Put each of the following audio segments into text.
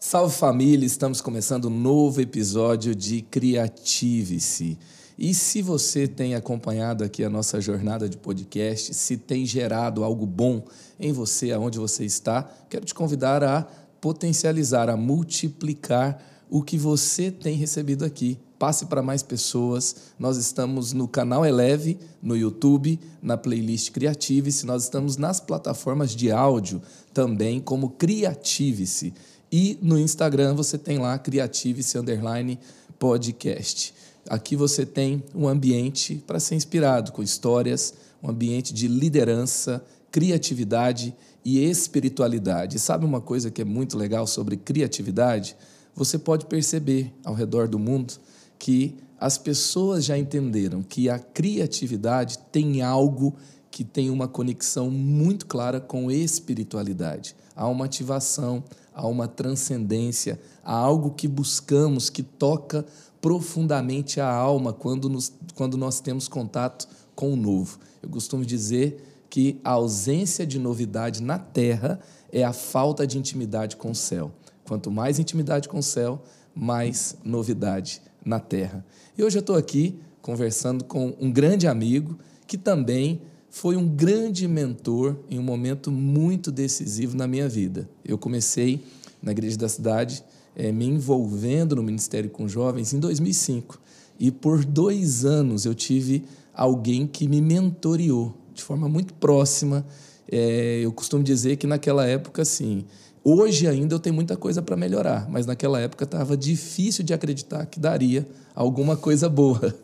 Salve família, estamos começando um novo episódio de Criative-se. E se você tem acompanhado aqui a nossa jornada de podcast, se tem gerado algo bom em você, aonde você está, quero te convidar a potencializar, a multiplicar o que você tem recebido aqui passe para mais pessoas. Nós estamos no canal Eleve, no YouTube, na playlist Criative-se. Nós estamos nas plataformas de áudio também, como Criative-se. E no Instagram você tem lá Criative-se Underline Podcast. Aqui você tem um ambiente para ser inspirado com histórias, um ambiente de liderança, criatividade e espiritualidade. sabe uma coisa que é muito legal sobre criatividade? Você pode perceber ao redor do mundo que as pessoas já entenderam que a criatividade tem algo que tem uma conexão muito clara com espiritualidade. Há uma ativação, há uma transcendência, há algo que buscamos que toca profundamente a alma quando, nos, quando nós temos contato com o novo. Eu costumo dizer que a ausência de novidade na terra é a falta de intimidade com o céu. Quanto mais intimidade com o céu, mais novidade na terra. E hoje eu estou aqui conversando com um grande amigo que também foi um grande mentor em um momento muito decisivo na minha vida. Eu comecei na igreja da cidade é, me envolvendo no ministério com jovens em 2005 e por dois anos eu tive alguém que me mentoreou de forma muito próxima. É, eu costumo dizer que naquela época, assim, Hoje ainda eu tenho muita coisa para melhorar, mas naquela época estava difícil de acreditar que daria alguma coisa boa.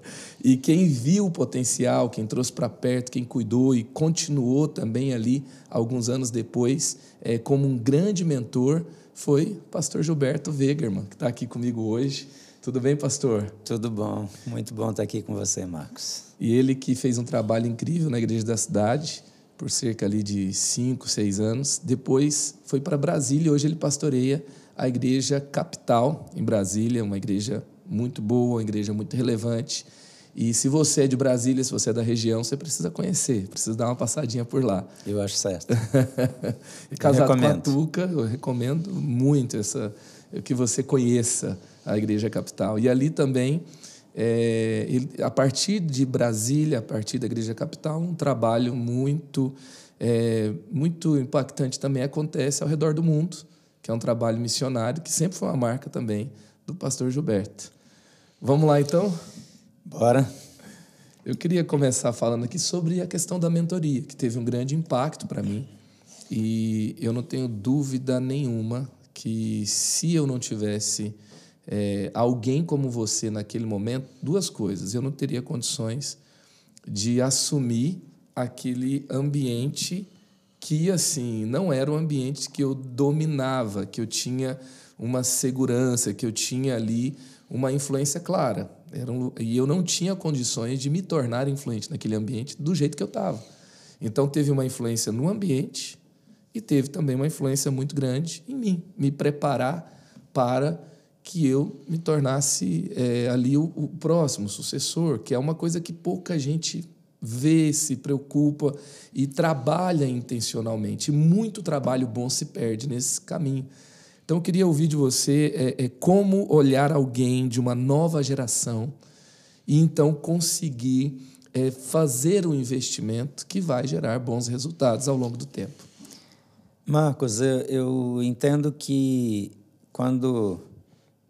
E quem viu o potencial, quem trouxe para perto, quem cuidou e continuou também ali alguns anos depois, é, como um grande mentor, foi o pastor Gilberto Wegerman, que está aqui comigo hoje. Tudo bem, pastor? Tudo bom. Muito bom estar aqui com você, Marcos. E ele que fez um trabalho incrível na igreja da cidade por cerca ali de cinco, seis anos. Depois foi para Brasília. Hoje ele pastoreia a igreja capital em Brasília, uma igreja muito boa, uma igreja muito relevante. E se você é de Brasília, se você é da região, você precisa conhecer, precisa dar uma passadinha por lá. Eu acho certo. casado com a Tuca, eu recomendo muito essa que você conheça a igreja capital. E ali também é, ele, a partir de Brasília, a partir da Igreja Capital, um trabalho muito, é, muito impactante também acontece ao redor do mundo, que é um trabalho missionário, que sempre foi uma marca também do pastor Gilberto. Vamos lá, então? Bora. Eu queria começar falando aqui sobre a questão da mentoria, que teve um grande impacto para mim. E eu não tenho dúvida nenhuma que se eu não tivesse é, alguém como você naquele momento, duas coisas. Eu não teria condições de assumir aquele ambiente que, assim, não era um ambiente que eu dominava, que eu tinha uma segurança, que eu tinha ali uma influência clara. Um, e eu não tinha condições de me tornar influente naquele ambiente do jeito que eu estava. Então, teve uma influência no ambiente e teve também uma influência muito grande em mim, me preparar para que eu me tornasse é, ali o, o próximo sucessor, que é uma coisa que pouca gente vê, se preocupa e trabalha intencionalmente. muito trabalho bom se perde nesse caminho. Então, eu queria ouvir de você é, é, como olhar alguém de uma nova geração e então conseguir é, fazer um investimento que vai gerar bons resultados ao longo do tempo. Marcos, eu, eu entendo que quando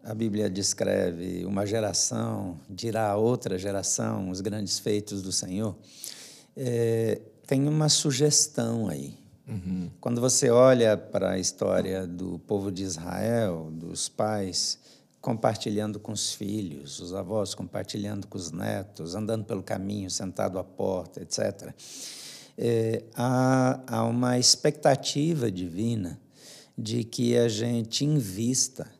a Bíblia descreve uma geração dirá a outra geração os grandes feitos do Senhor. É, tem uma sugestão aí. Uhum. Quando você olha para a história do povo de Israel, dos pais compartilhando com os filhos, os avós compartilhando com os netos, andando pelo caminho, sentado à porta, etc., é, há, há uma expectativa divina de que a gente invista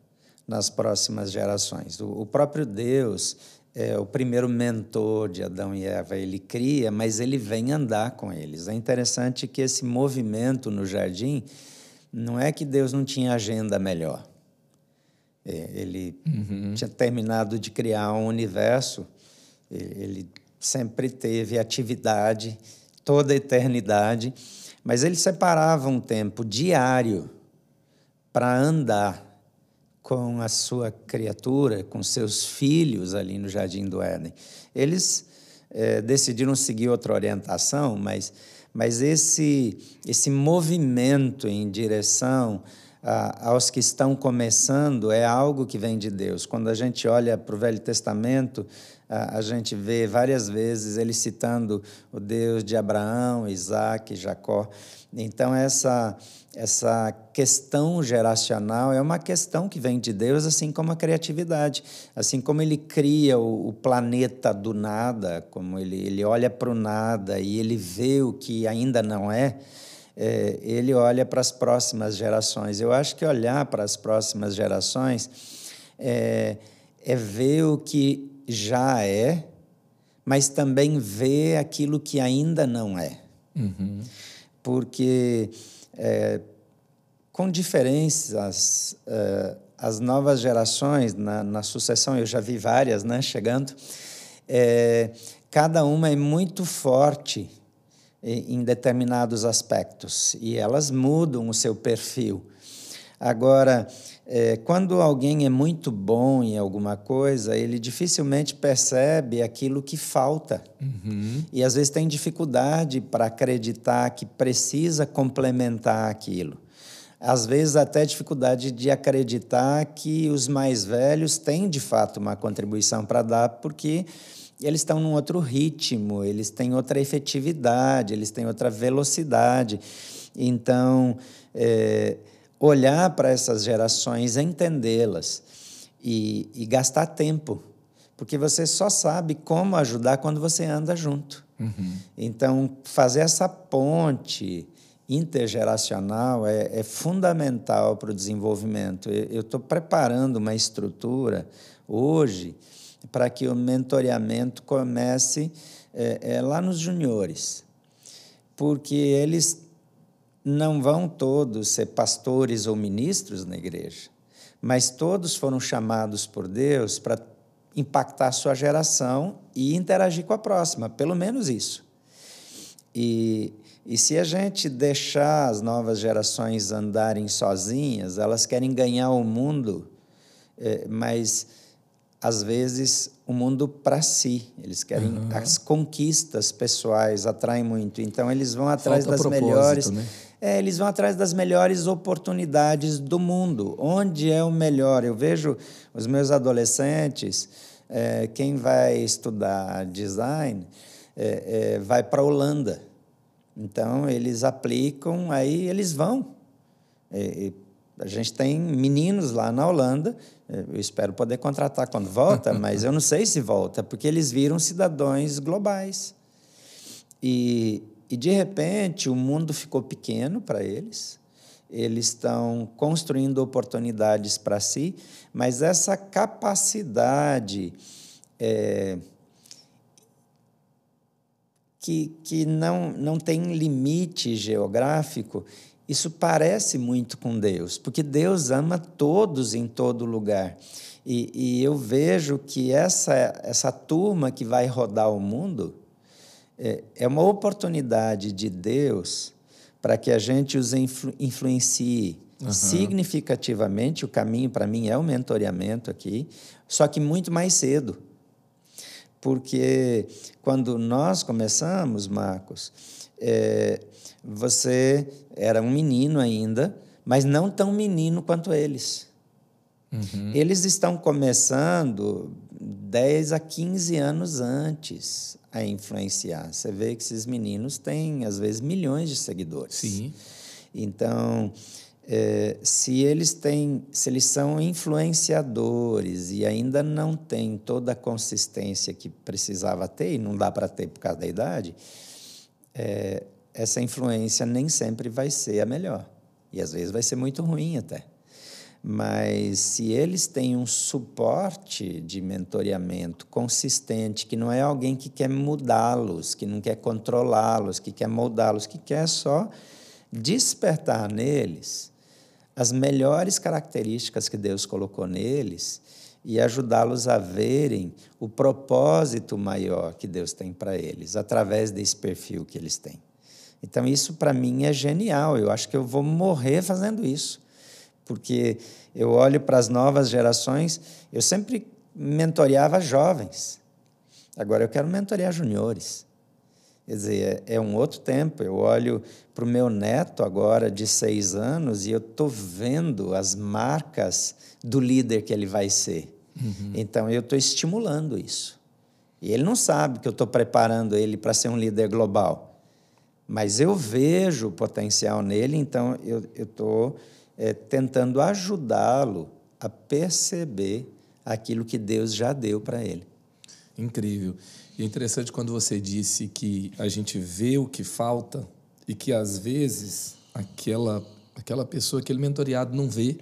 nas próximas gerações. O, próprio Deus é o primeiro mentor de Adão e Eva, ele cria, mas ele vem andar com eles. É interessante que esse movimento no jardim não é que Deus não tinha agenda melhor. É, ele uhum. tinha terminado de criar um universo, ele sempre teve atividade, toda a eternidade, mas ele separava um tempo diário para andar com a sua criatura, com seus filhos ali no Jardim do Éden. Eles é, decidiram seguir outra orientação, mas, mas esse, esse movimento em direção a, aos que estão começando é algo que vem de Deus. Quando a gente olha para o Velho Testamento, a, a gente vê várias vezes ele citando o Deus de Abraão, Isaac, Jacó. Então, essa, essa questão geracional é uma questão que vem de Deus, assim como a criatividade. Assim como ele cria o, o planeta do nada, como ele, ele olha para o nada e ele vê o que ainda não é, é ele olha para as próximas gerações. Eu acho que olhar para as próximas gerações é, é ver o que já é, mas também ver aquilo que ainda não é. Uhum porque é, com diferenças, é, as novas gerações na, na, sucessão, eu já vi várias né, chegando, é, cada uma é muito forte em determinados aspectos e elas mudam o seu perfil. Agora, é, quando alguém é muito bom em alguma coisa, ele dificilmente percebe aquilo que falta. Uhum. E às vezes tem dificuldade para acreditar que precisa complementar aquilo. Às vezes, até dificuldade de acreditar que os mais velhos têm de fato uma contribuição para dar, porque eles estão num outro ritmo, eles têm outra efetividade, eles têm outra velocidade. Então, é, olhar para essas gerações, entendê-las e, e, gastar tempo, porque você só sabe como ajudar quando você anda junto. Uhum. Então, fazer essa ponte intergeracional é, é fundamental para o desenvolvimento. Eu estou preparando uma estrutura hoje para que o mentoreamento comece é, é, lá nos juniores, porque eles não vão todos ser pastores ou ministros na igreja, mas todos foram chamados por Deus para impactar sua geração e interagir com a próxima, pelo menos isso. E, e se a gente deixar as novas gerações andarem sozinhas, elas querem ganhar o mundo, é, mas às vezes o mundo para si. Eles querem uhum. as conquistas pessoais atraem muito. Então eles vão atrás Falta das melhores. Né? É, eles vão atrás das melhores oportunidades do mundo. Onde é o melhor? Eu vejo os meus adolescentes, é, quem vai estudar design, é, é vai para a Holanda. Então, eles aplicam, aí eles vão. É, a gente tem meninos lá na Holanda, é, eu espero poder contratar quando volta, mas eu não sei se volta, porque eles viram cidadãos globais. E, e de repente o mundo ficou pequeno para eles, eles estão construindo oportunidades para si, mas essa capacidade é, que, que não, não tem limite geográfico, isso parece muito com Deus, porque Deus ama todos em todo lugar. E, e eu vejo que essa, essa turma que vai rodar o mundo, é, é uma oportunidade de Deus para que a gente os influ, influencie uhum. significativamente. O caminho, para mim, é o mentoreamento aqui, só que muito mais cedo. Porque quando nós começamos, Marcos, é, você era um menino ainda, mas não tão menino quanto eles. Uhum. Eles estão começando 10 a 15 anos antes a influenciar. Você vê que esses meninos têm, às vezes, milhões de seguidores. Sim. Então, é, se eles têm, se eles são influenciadores e ainda não têm toda a consistência que precisava ter, e não dá para ter por causa da idade, é, essa influência nem sempre vai ser a melhor. E às vezes vai ser muito ruim até. Mas se eles têm um suporte de mentoreamento consistente, que não é alguém que quer mudá-los, que não quer controlá-los, que quer moldá-los, que quer só despertar neles as melhores características que Deus colocou neles e ajudá-los a verem o propósito maior que Deus tem para eles, através desse perfil que eles têm. Então, isso para mim é genial. Eu acho que eu vou morrer fazendo isso, porque eu olho para as novas gerações, eu sempre mentoreava jovens, agora eu quero mentorear juniores. Quer dizer, é, é um outro tempo. Eu olho para o meu neto agora de seis anos e eu estou vendo as marcas do líder que ele vai ser. Uhum. Então, eu estou estimulando isso. E ele não sabe que eu estou preparando ele para ser um líder global. Mas eu vejo o potencial nele, então eu estou é, tentando ajudá-lo a perceber aquilo que Deus já deu para ele. Incrível. E é interessante quando você disse que a gente vê o que falta e que às vezes aquela aquela pessoa, aquele mentoriado não vê.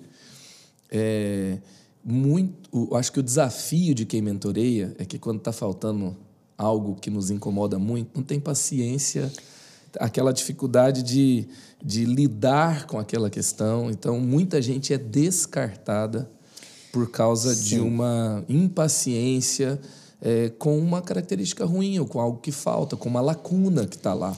É, muito, acho que o desafio de quem mentoreia é que quando está faltando algo que nos incomoda muito, não tem paciência, aquela dificuldade de, de lidar com aquela questão. Então, muita gente é descartada por causa Sim. de uma impaciência é, com uma característica ruim ou com algo que falta, com uma lacuna que está lá.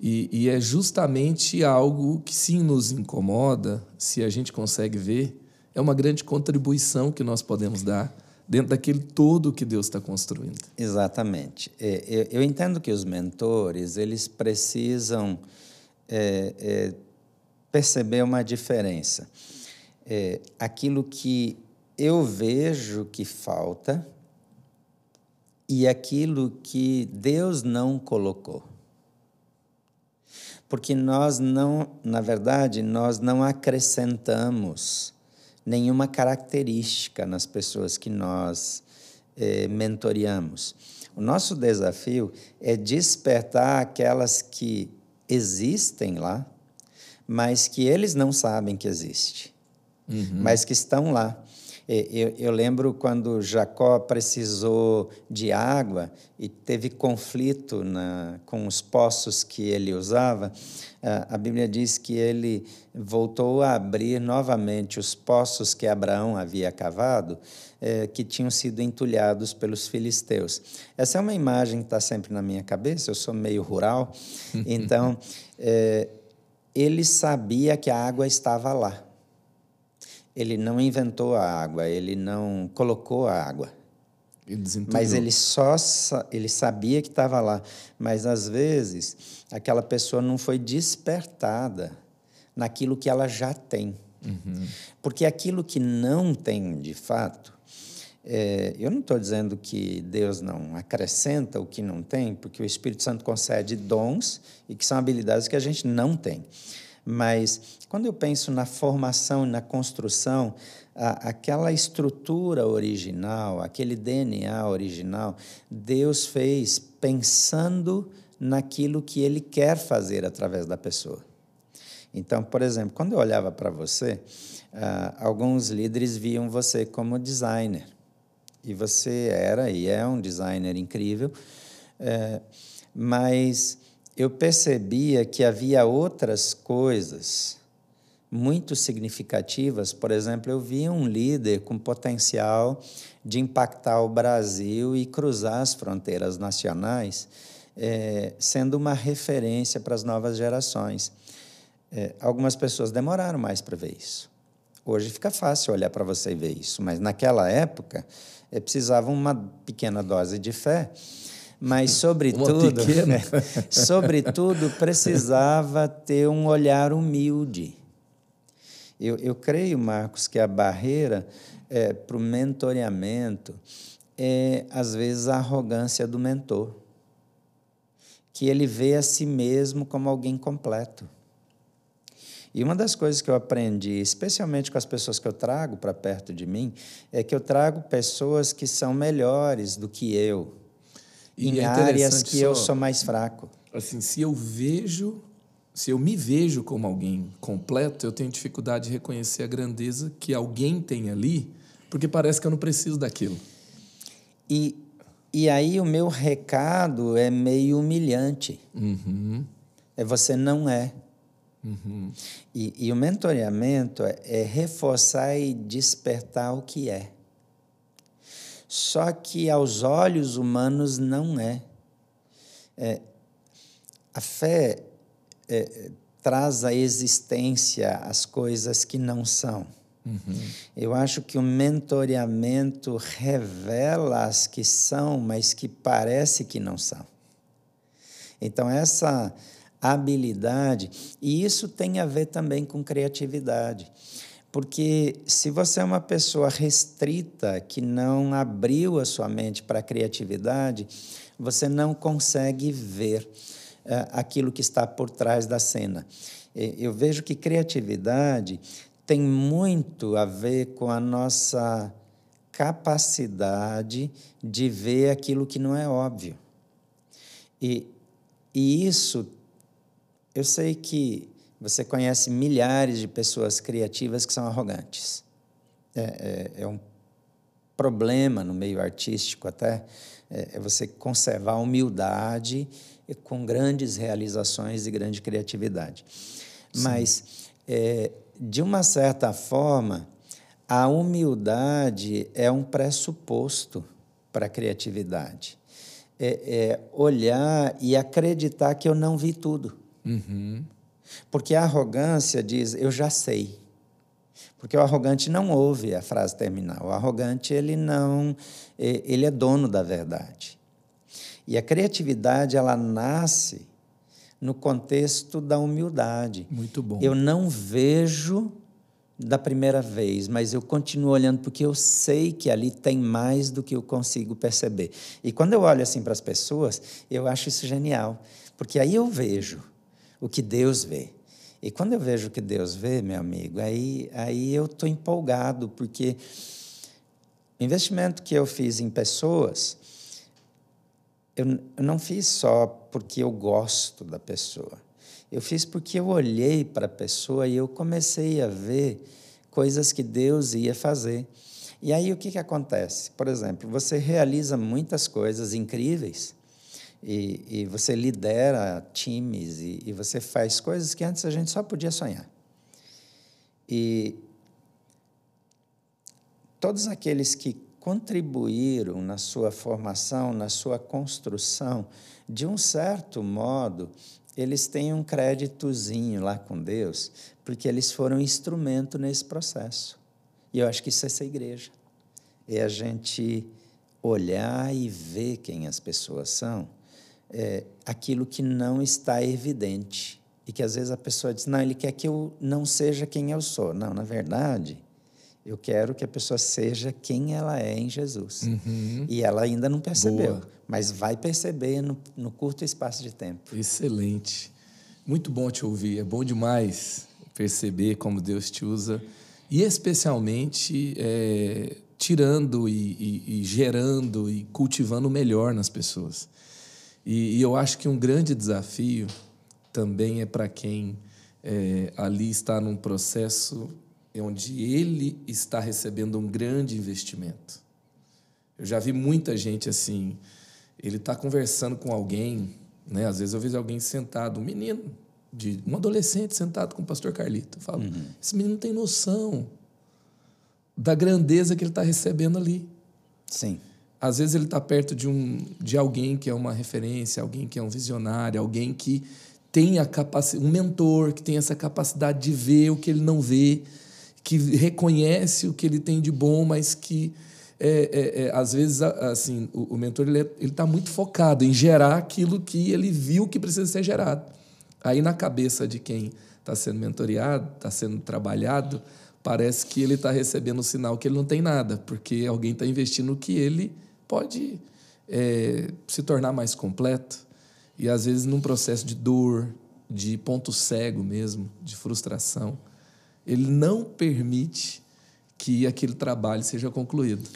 E, e é justamente algo que, sim, nos incomoda, se a gente consegue ver, é uma grande contribuição que nós podemos dar dentro daquele todo que Deus está construindo. Exatamente. É, eu entendo que os mentores eles precisam é, é, perceber uma diferença. É, aquilo que eu vejo que falta e aquilo que Deus não colocou. Porque nós não, na verdade, nós não acrescentamos nenhuma característica nas pessoas que nós eh, mentoreamos. O nosso desafio é despertar aquelas que existem lá, mas que eles não sabem que existe, uhum. mas que estão lá. Eu, eu, lembro quando Jacó precisou de água e teve conflito na, com os poços que ele usava. A Bíblia diz que ele voltou a abrir novamente os poços que Abraão havia cavado, é, que tinham sido entulhados pelos filisteus. Essa é uma imagem que está sempre na minha cabeça, eu sou meio rural, então é, ele sabia que a água estava lá. Ele não inventou a água, ele não colocou a água. Ele mas ele só ele sabia que estava lá, mas às vezes aquela pessoa não foi despertada naquilo que ela já tem. Uhum. Porque aquilo que não tem de fato, é, eu não estou dizendo que Deus não acrescenta o que não tem, porque o Espírito Santo concede dons e que são habilidades que a gente não tem. Mas quando eu penso na formação e na construção, a, aquela estrutura original, aquele DNA original, Deus fez pensando naquilo que Ele quer fazer através da pessoa. Então, por exemplo, quando eu olhava para você, uh, alguns líderes viam você como designer. E você era e é um designer incrível, uh, mas eu percebia que havia outras coisas muito significativas. Por exemplo, eu via um líder com potencial de impactar o Brasil e cruzar as fronteiras nacionais, é, sendo uma referência para as novas gerações. É, algumas pessoas demoraram mais para ver isso. Hoje fica fácil olhar para você e ver isso, mas naquela época é, precisava uma pequena dose de fé mas sobretudo, sobretudo precisava ter um olhar humilde. Eu, eu creio, Marcos, que a barreira é, para o mentoreamento é, às vezes, a arrogância do mentor, que ele vê a si mesmo como alguém completo. E uma das coisas que eu aprendi, especialmente com as pessoas que eu trago para perto de mim, é que eu trago pessoas que são melhores do que eu e em é áreas que só, eu sou mais fraco. Assim, se eu vejo, se eu me vejo como alguém completo, eu tenho dificuldade de reconhecer a grandeza que alguém tem ali, porque parece que eu não preciso daquilo. E, e aí o meu recado é meio humilhante. Uhum. É você não é. Uhum. E, e, o mentoreamento é, é reforçar e despertar o que é. Só que aos olhos humanos não é. é a fé é, traz à existência as coisas que não são. Uhum. Eu acho que o mentoreamento revela as que são, mas que parece que não são. Então, essa habilidade, e isso tem a ver também com criatividade. Porque se você é uma pessoa restrita, que não abriu a sua mente para a criatividade, você não consegue ver uh, aquilo que está por trás da cena. Eu vejo que criatividade tem muito a ver com a nossa capacidade de ver aquilo que não é óbvio. E, e isso, eu sei que você conhece milhares de pessoas criativas que são arrogantes. É, é, é um problema no meio artístico até, é, é você conservar a humildade com grandes realizações e grande criatividade. Sim. Mas, é, de uma certa forma, a humildade é um pressuposto para a criatividade. É, é, olhar e acreditar que eu não vi tudo. Uhum. Porque a arrogância diz, eu já sei. Porque o arrogante não ouve a frase terminal. O arrogante, ele não, ele é dono da verdade. E a criatividade, ela nasce no contexto da humildade. Muito bom. Eu não vejo da primeira vez, mas eu continuo olhando porque eu sei que ali tem mais do que eu consigo perceber. E quando eu olho assim para as pessoas, eu acho isso genial, porque aí eu vejo o que Deus vê. E quando eu vejo o que Deus vê, meu amigo, aí, aí eu estou empolgado, porque o investimento que eu fiz em pessoas, eu, eu não fiz só porque eu gosto da pessoa. Eu fiz porque eu olhei para a pessoa e eu comecei a ver coisas que Deus ia fazer. E aí o que, que acontece? Por exemplo, você realiza muitas coisas incríveis, e, e você lidera times e, e você faz coisas que antes a gente só podia sonhar. E todos aqueles que contribuíram na sua formação, na sua construção, de um certo modo, eles têm um créditozinho lá com Deus, porque eles foram instrumento nesse processo. E eu acho que isso é essa igreja. É a gente olhar e ver quem as pessoas são é, aquilo que não está evidente. E que às vezes a pessoa diz: não, ele quer que eu não seja quem eu sou. Não, na verdade, eu quero que a pessoa seja quem ela é em Jesus. Uhum. E ela ainda não percebeu, Boa. mas vai perceber no, no curto espaço de tempo. Excelente. Muito bom te ouvir. É bom demais perceber como Deus te usa. E especialmente é, tirando e, e, e gerando e cultivando o melhor nas pessoas. E, e eu acho que um grande desafio também é para quem é, ali está num processo onde ele está recebendo um grande investimento. Eu já vi muita gente assim, ele está conversando com alguém, né? às vezes eu vejo alguém sentado, um menino, de, um adolescente sentado com o pastor Carlito. Eu falo, uhum. esse menino não tem noção da grandeza que ele está recebendo ali. Sim. Às vezes ele está perto de, um, de alguém que é uma referência, alguém que é um visionário, alguém que tem a capacidade, um mentor que tem essa capacidade de ver o que ele não vê, que reconhece o que ele tem de bom, mas que é, é, é, às vezes assim o, o mentor ele é, está muito focado em gerar aquilo que ele viu que precisa ser gerado. Aí na cabeça de quem está sendo mentoreado, está sendo trabalhado, parece que ele está recebendo o sinal que ele não tem nada, porque alguém está investindo no que ele pode é, se tornar mais completo e às vezes num processo de dor, de ponto cego mesmo, de frustração, ele não permite que aquele trabalho seja concluído.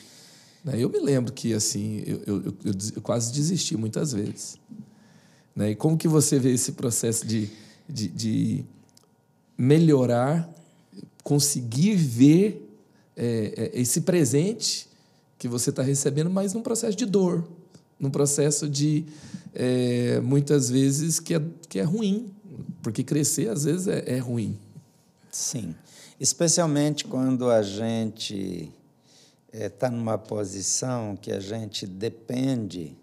Né? Eu me lembro que assim eu, eu, eu, eu quase desisti muitas vezes. Né? E como que você vê esse processo de, de, de melhorar, conseguir ver é, é esse presente que você está recebendo, mas num processo de dor, num processo de, é, muitas vezes, que é, que é ruim, porque crescer, às vezes, é, é ruim. Sim. Especialmente quando a gente está numa posição que a gente depende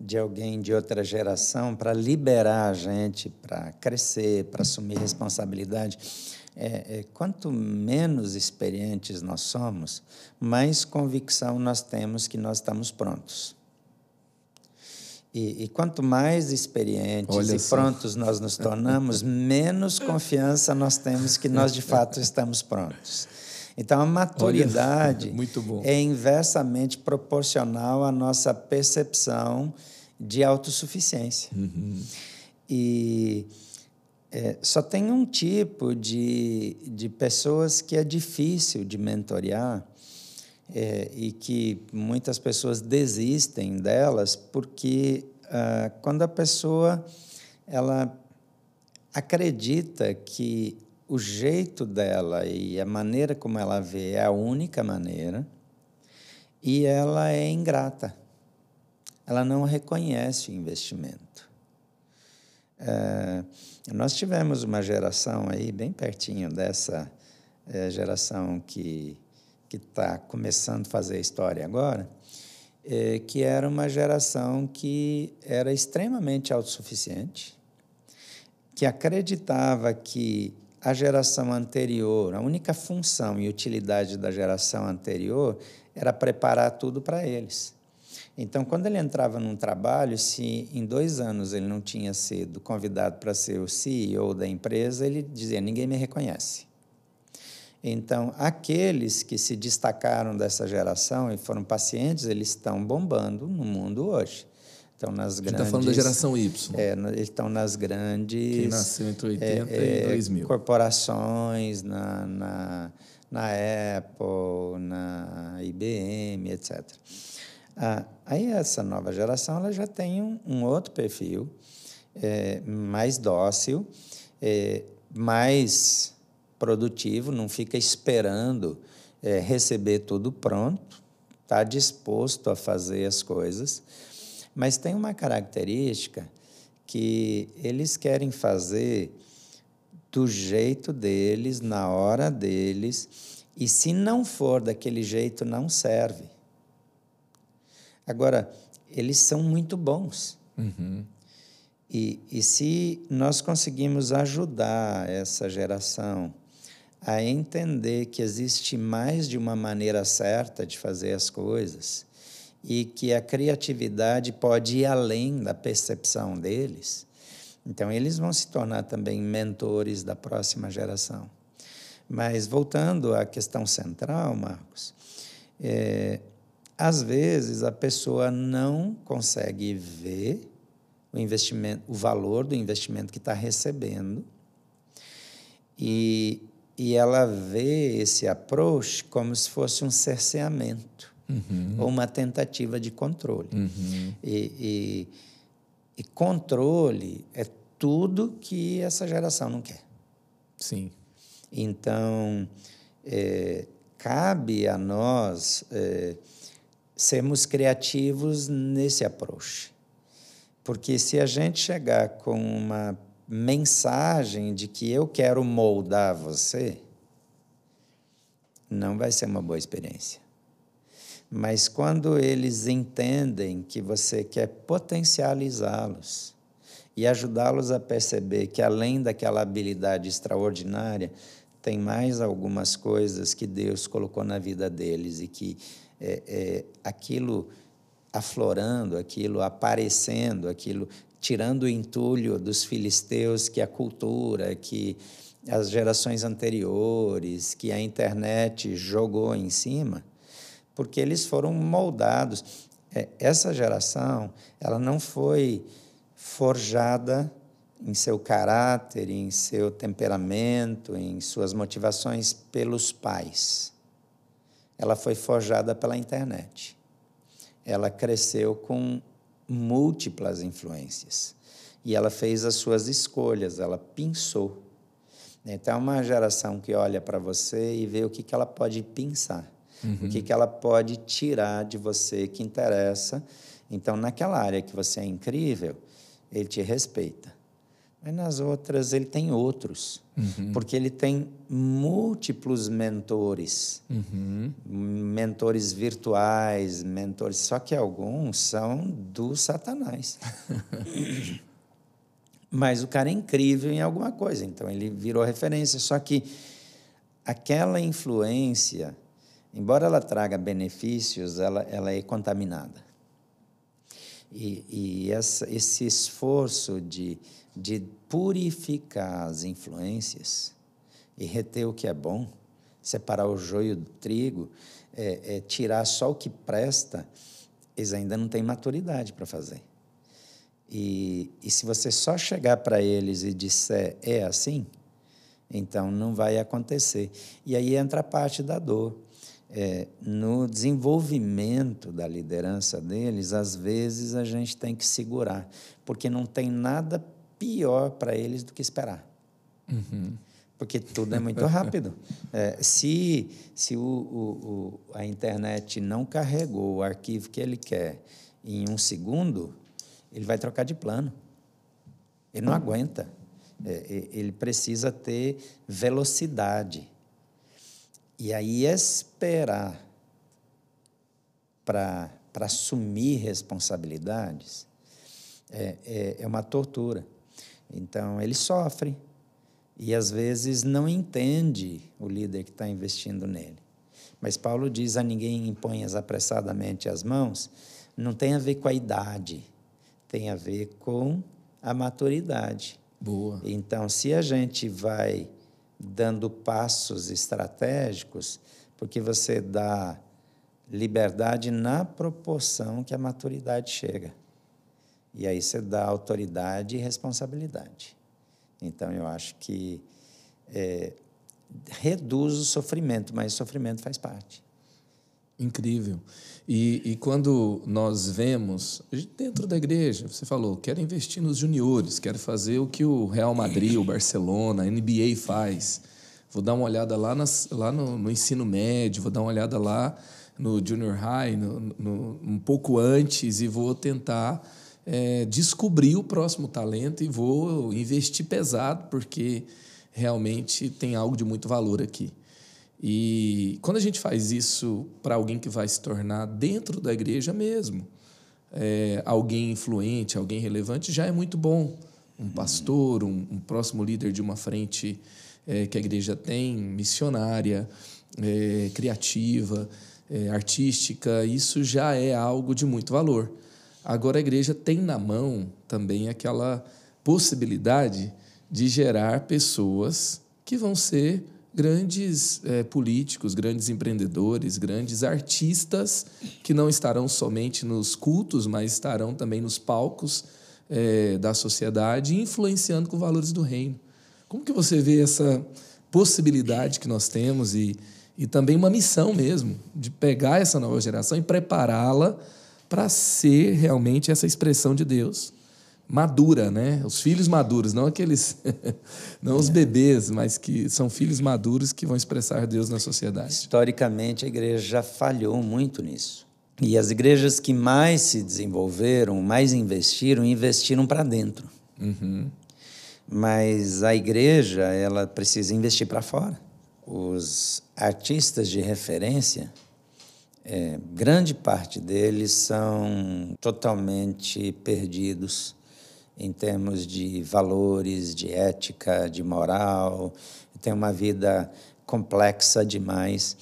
de alguém de outra geração para liberar a gente, para crescer, para assumir responsabilidade. É, é, quanto menos experientes nós somos, mais convicção nós temos que nós estamos prontos. E, e quanto mais experientes Olha e só. prontos nós nos tornamos, menos confiança nós temos que nós de fato estamos prontos. Então, a maturidade Olha, é inversamente proporcional à nossa percepção de autossuficiência. Uhum. E é, só tem um tipo de, de pessoas que é difícil de mentorear é, e que muitas pessoas desistem delas porque ah, quando a pessoa ela acredita que o jeito dela e a maneira como ela vê é a única maneira e ela é ingrata. Ela não reconhece o investimento. É, nós tivemos uma geração aí bem pertinho dessa é, geração que que está começando a fazer história agora, é, que era uma geração que era extremamente autossuficiente, que acreditava que a geração anterior, a única função e utilidade da geração anterior era preparar tudo para eles. Então, quando ele entrava num trabalho, se em dois anos ele não tinha sido convidado para ser o CEO da empresa, ele dizia: ninguém me reconhece. Então, aqueles que se destacaram dessa geração e foram pacientes, eles estão bombando no mundo hoje. Estão nas grandes. está falando da geração Y. É, eles estão nas grandes. Quem nasceu entre 80 é, e 2000. É, corporações, na, na, na Apple, na IBM, etc. Ah, aí, essa nova geração ela já tem um, um outro perfil, é, mais dócil, é, mais produtivo, não fica esperando é, receber tudo pronto, está disposto a fazer as coisas, mas tem uma característica que eles querem fazer do jeito deles, na hora deles, e se não for daquele jeito, não serve. Agora, eles são muito bons. Uhum. E, e se nós conseguimos ajudar essa geração a entender que existe mais de uma maneira certa de fazer as coisas e que a criatividade pode ir além da percepção deles. Então, eles vão se tornar também mentores da próxima geração. Mas, voltando à questão central, Marcos, é, às vezes a pessoa não consegue ver o investimento, o valor do investimento que está recebendo e e ela vê esse approach como se fosse um cerceamento uhum. ou uma tentativa de controle. Uhum. E, e, e, controle é tudo que essa geração não quer. Sim. Então, é, cabe a nós é, sermos criativos nesse approach. Porque se a gente chegar com uma mensagem de que eu quero moldar você, não vai ser uma boa experiência. Mas quando eles entendem que você quer potencializá-los e ajudá-los a perceber que além daquela habilidade extraordinária, tem mais algumas coisas que Deus colocou na vida deles e que é, é, aquilo aflorando, aquilo aparecendo, aquilo tirando o entulho dos filisteus que a cultura, que as gerações anteriores, que a internet jogou em cima, porque eles foram moldados. É, essa geração, ela não foi forjada em seu caráter, em seu temperamento, em suas motivações pelos pais. Ela foi forjada pela internet. Ela cresceu com múltiplas influências. E ela fez as suas escolhas, ela pensou. Então, é uma geração que olha para você e vê o que, que ela pode pensar, uhum. o que, que ela pode tirar de você que interessa. Então, naquela área que você é incrível, ele te respeita. Mas nas outras ele tem outros, uhum. porque ele tem múltiplos mentores, uhum. mentores virtuais, mentores. Só que alguns são do Satanás. Mas o cara é incrível em alguma coisa, então ele virou referência. Só que aquela influência, embora ela traga benefícios, ela, ela é contaminada. E, e essa, esse esforço de de purificar as influências e reter o que é bom, separar o joio do trigo, é, é tirar só o que presta, eles ainda não têm maturidade para fazer. E, e se você só chegar para eles e disser é assim, então não vai acontecer. E aí entra a parte da dor. É, no desenvolvimento da liderança deles, às vezes a gente tem que segurar, porque não tem nada pior para eles do que esperar. Uhum. Porque tudo é muito rápido. É, se se o, o, o, a internet não carregou o arquivo que ele quer em um segundo, ele vai trocar de plano. Ele não aguenta. É, ele precisa ter velocidade. E aí esperar para assumir responsabilidades é, é, é uma tortura. Então, ele sofre e às vezes não entende o líder que está investindo nele. Mas Paulo diz a ninguém imponhas apressadamente as mãos, não tem a ver com a idade, tem a ver com a maturidade. Boa. Então, se a gente vai dando passos estratégicos, porque você dá liberdade na proporção que a maturidade chega. E aí você dá autoridade e responsabilidade. Então, eu acho que é, reduz o sofrimento, mas o sofrimento faz parte. Incrível. E, e, quando nós vemos, dentro da igreja, você falou, quero investir nos juniores, quero fazer o que o Real Madrid, o Barcelona, a NBA faz. Vou dar uma olhada lá, nas, lá no, no ensino médio, vou dar uma olhada lá no junior high, no, no, um pouco antes, e vou tentar é, descobrir o próximo talento e vou investir pesado, porque realmente tem algo de muito valor aqui. E quando a gente faz isso para alguém que vai se tornar dentro da igreja mesmo, é, alguém influente, alguém relevante, já é muito bom. Um pastor, um, um próximo líder de uma frente é, que a igreja tem, missionária, é, criativa, é, artística, isso já é algo de muito valor. Agora a igreja tem na mão também aquela possibilidade de gerar pessoas que vão ser grandes é, políticos, grandes empreendedores, grandes artistas que não estarão somente nos cultos, mas estarão também nos palcos é, da sociedade, influenciando com valores do reino. Como que você vê essa possibilidade que nós temos e, e também uma missão mesmo de pegar essa nova geração e prepará-la para ser realmente essa expressão de Deus madura, né? Os filhos maduros, não aqueles, não os bebês, mas que são filhos maduros que vão expressar Deus na sociedade. Historicamente, a igreja já falhou muito nisso. E as igrejas que mais se desenvolveram, mais investiram, investiram para dentro. Uhum. Mas a igreja, ela precisa investir para fora. Os artistas de referência é, grande parte deles são totalmente perdidos em termos de valores, de ética, de moral, tem uma vida complexa demais.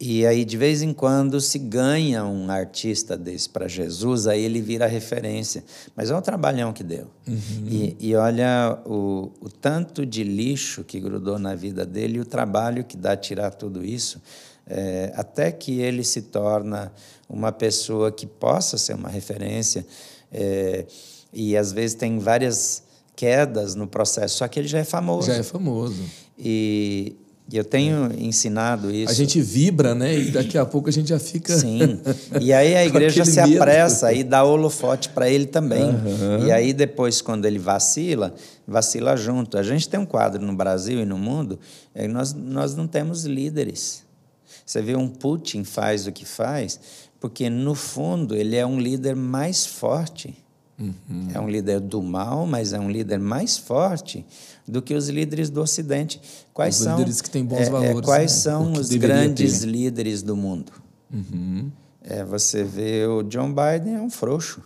E aí, de vez em quando, se ganha um artista desse para Jesus, aí ele vira referência. Mas é um trabalhão que deu. Uhum. E, e, olha o, o tanto de lixo que grudou na vida dele e o trabalho que dá tirar tudo isso é, até que ele se torna uma pessoa que possa ser uma referência. É, e às vezes tem várias quedas no processo, só que ele já é famoso. Já é famoso. E, e eu tenho ensinado isso. A gente vibra, né? E daqui a pouco a gente já fica. Sim. E aí a igreja se apressa e dá holofote para ele também. Uhum. E aí depois, quando ele vacila, vacila junto. A gente tem um quadro no Brasil e no mundo, é nós, nós não temos líderes. Você vê um Putin faz o que faz, porque no fundo ele é um líder mais forte Uhum. É um líder do mal, mas é um líder mais forte do que os líderes do Ocidente. Quais os são líderes que têm bons é, é valores? É, quais né? são os grandes ter. líderes do mundo? Uhum. É, você vê o John Biden é um frouxo.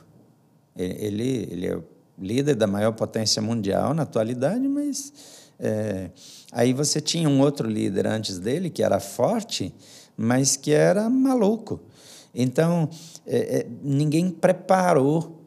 Ele, ele é líder da maior potência mundial na atualidade, mas é, aí você tinha um outro líder antes dele que era forte, mas que era maluco. Então é, é ninguém preparou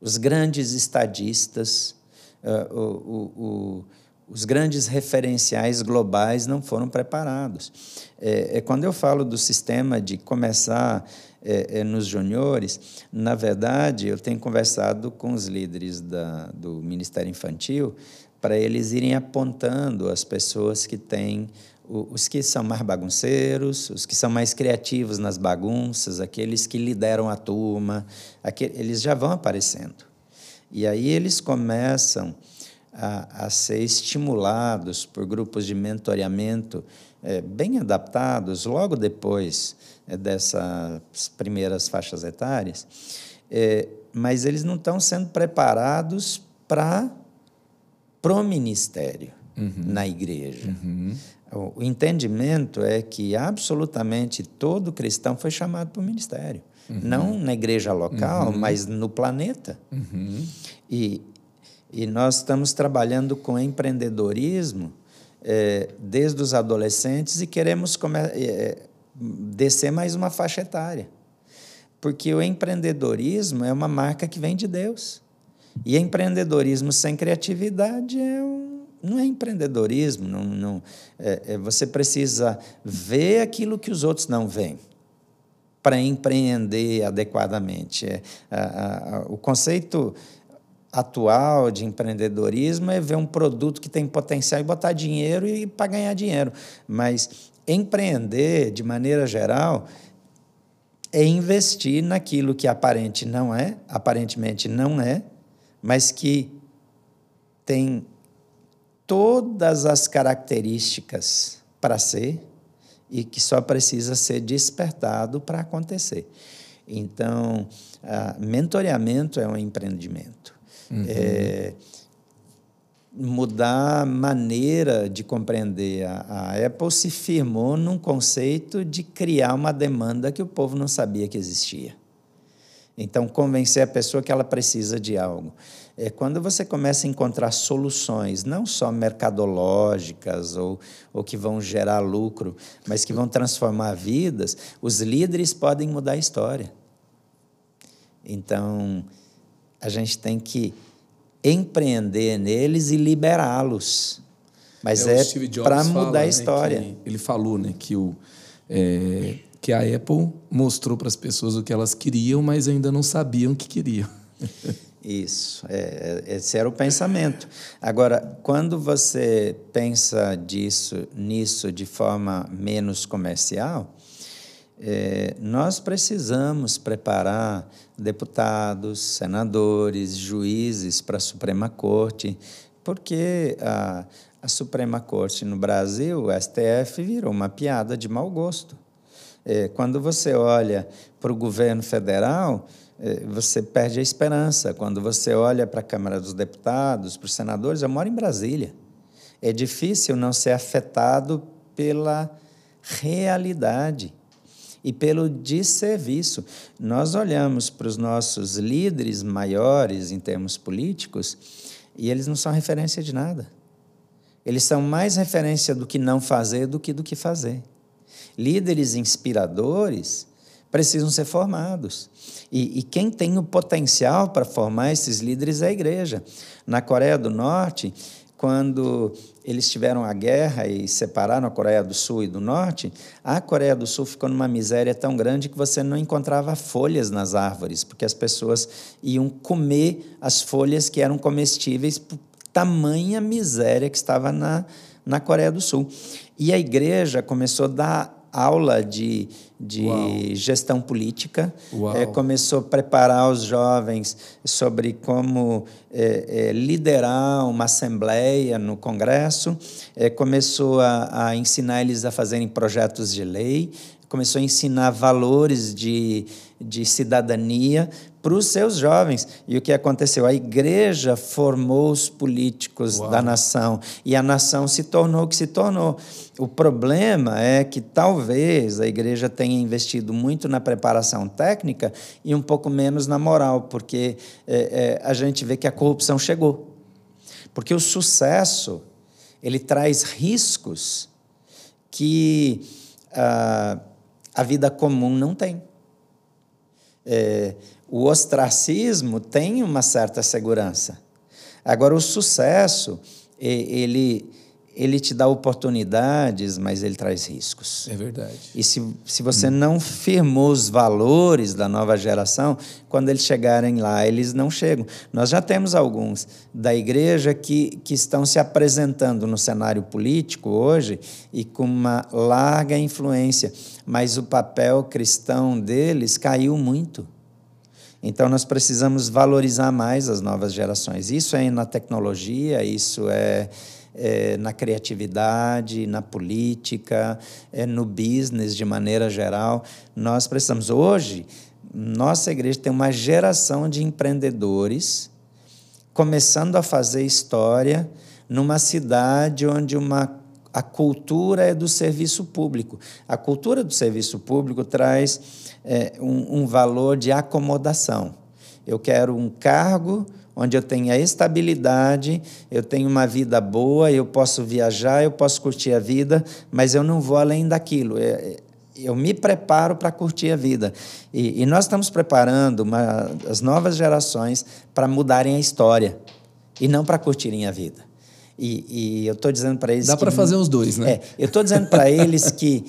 os grandes estadistas, uh, o, o, o, os grandes referenciais globais não foram preparados. É, é quando eu falo do sistema de começar é, nos juniores, na verdade, eu tenho conversado com os líderes da, do Ministério Infantil para eles irem apontando as pessoas que têm os que são mais bagunceiros, os que são mais criativos nas bagunças, aqueles que lideram a turma, aqueles, eles já vão aparecendo. E aí eles começam a, a ser estimulados por grupos de mentoreamento é, bem adaptados logo depois é, dessas primeiras faixas etárias, é, mas eles não estão sendo preparados para o ministério uhum. na igreja. Uhum. O entendimento é que absolutamente todo cristão foi chamado para o ministério. Uhum. Não na igreja local, uhum. mas no planeta. Uhum. E, e nós estamos trabalhando com empreendedorismo é, desde os adolescentes e queremos é, descer mais uma faixa etária. Porque o empreendedorismo é uma marca que vem de Deus. E empreendedorismo sem criatividade é um não é empreendedorismo, não, não, é, é, você precisa ver aquilo que os outros não veem para empreender adequadamente. É, a, a, o conceito atual de empreendedorismo é ver um produto que tem potencial e botar dinheiro e para ganhar dinheiro. Mas empreender, de maneira geral, é investir naquilo que aparente não é, aparentemente não é, mas que tem todas as características para ser e que só precisa ser despertado para acontecer. Então, mentoreamento é um empreendimento. Uhum. É, mudar a maneira de compreender. A, a Apple se firmou num conceito de criar uma demanda que o povo não sabia que existia. Então, convencer a pessoa que ela precisa de algo é quando você começa a encontrar soluções, não só mercadológicas ou, ou que vão gerar lucro, mas que vão transformar vidas, os líderes podem mudar a história. Então, a gente tem que empreender neles e liberá-los. Mas é, é para mudar a né, história. Né, ele falou né, que, o, é, que a Apple mostrou para as pessoas o que elas queriam, mas ainda não sabiam que queriam. Isso, é, é, esse era o pensamento. Agora, quando você pensa disso, nisso de forma menos comercial, é, nós precisamos preparar deputados, senadores, juízes para a Suprema Corte, porque a, a Suprema Corte no Brasil, o STF, virou uma piada de mau gosto. É, quando você olha para o governo federal, é, você perde a esperança. Quando você olha para a Câmara dos Deputados, para os senadores, eu moro em Brasília. É difícil não ser afetado pela realidade e pelo desserviço. Nós olhamos para os nossos líderes maiores em termos políticos e eles não são referência de nada. Eles são mais referência do que não fazer do que do que fazer. Líderes inspiradores precisam ser formados. E, e quem tem o potencial para formar esses líderes é a igreja. Na Coreia do Norte, quando eles tiveram a guerra e separaram a Coreia do Sul e do Norte, a Coreia do Sul ficou numa miséria tão grande que você não encontrava folhas nas árvores, porque as pessoas iam comer as folhas que eram comestíveis por tamanha miséria que estava na, na Coreia do Sul. E a igreja começou a dar aula de, de gestão política, é, começou a preparar os jovens sobre como é, é, liderar uma assembleia no Congresso, é, começou a, a ensinar eles a fazerem projetos de lei, começou a ensinar valores de, de cidadania para os seus jovens. E o que aconteceu? A igreja formou os políticos Uau. da nação e a nação se tornou o que se tornou. O problema é que talvez a igreja tenha investido muito na preparação técnica e um pouco menos na moral, porque é, é, a gente vê que a corrupção chegou. Porque o sucesso ele traz riscos que ah, a vida comum não tem. É, o ostracismo tem uma certa segurança. Agora, o sucesso, ele, ele te dá oportunidades, mas ele traz riscos. É verdade. E se, se você hum. não firmou os valores da nova geração, quando eles chegarem lá, eles não chegam. Nós já temos alguns da igreja que, que estão se apresentando no cenário político hoje e com uma larga influência, mas o papel cristão deles caiu muito. Então, nós precisamos valorizar mais as novas gerações. Isso é na tecnologia, isso é, é na criatividade, na política, é no business de maneira geral. Nós precisamos. Hoje, nossa igreja tem uma geração de empreendedores começando a fazer história numa cidade onde uma a cultura é do serviço público. A cultura do serviço público traz é, um, um valor de acomodação. Eu quero um cargo onde eu tenha estabilidade, eu tenho uma vida boa, eu posso viajar, eu posso curtir a vida, mas eu não vou além daquilo. É, é, eu me preparo para curtir a vida. E, e nós estamos preparando uma, as novas gerações para mudarem a história e não para curtirem a vida. E, e eu estou dizendo para eles. Dá para fazer os dois, né? É, eu estou dizendo para eles que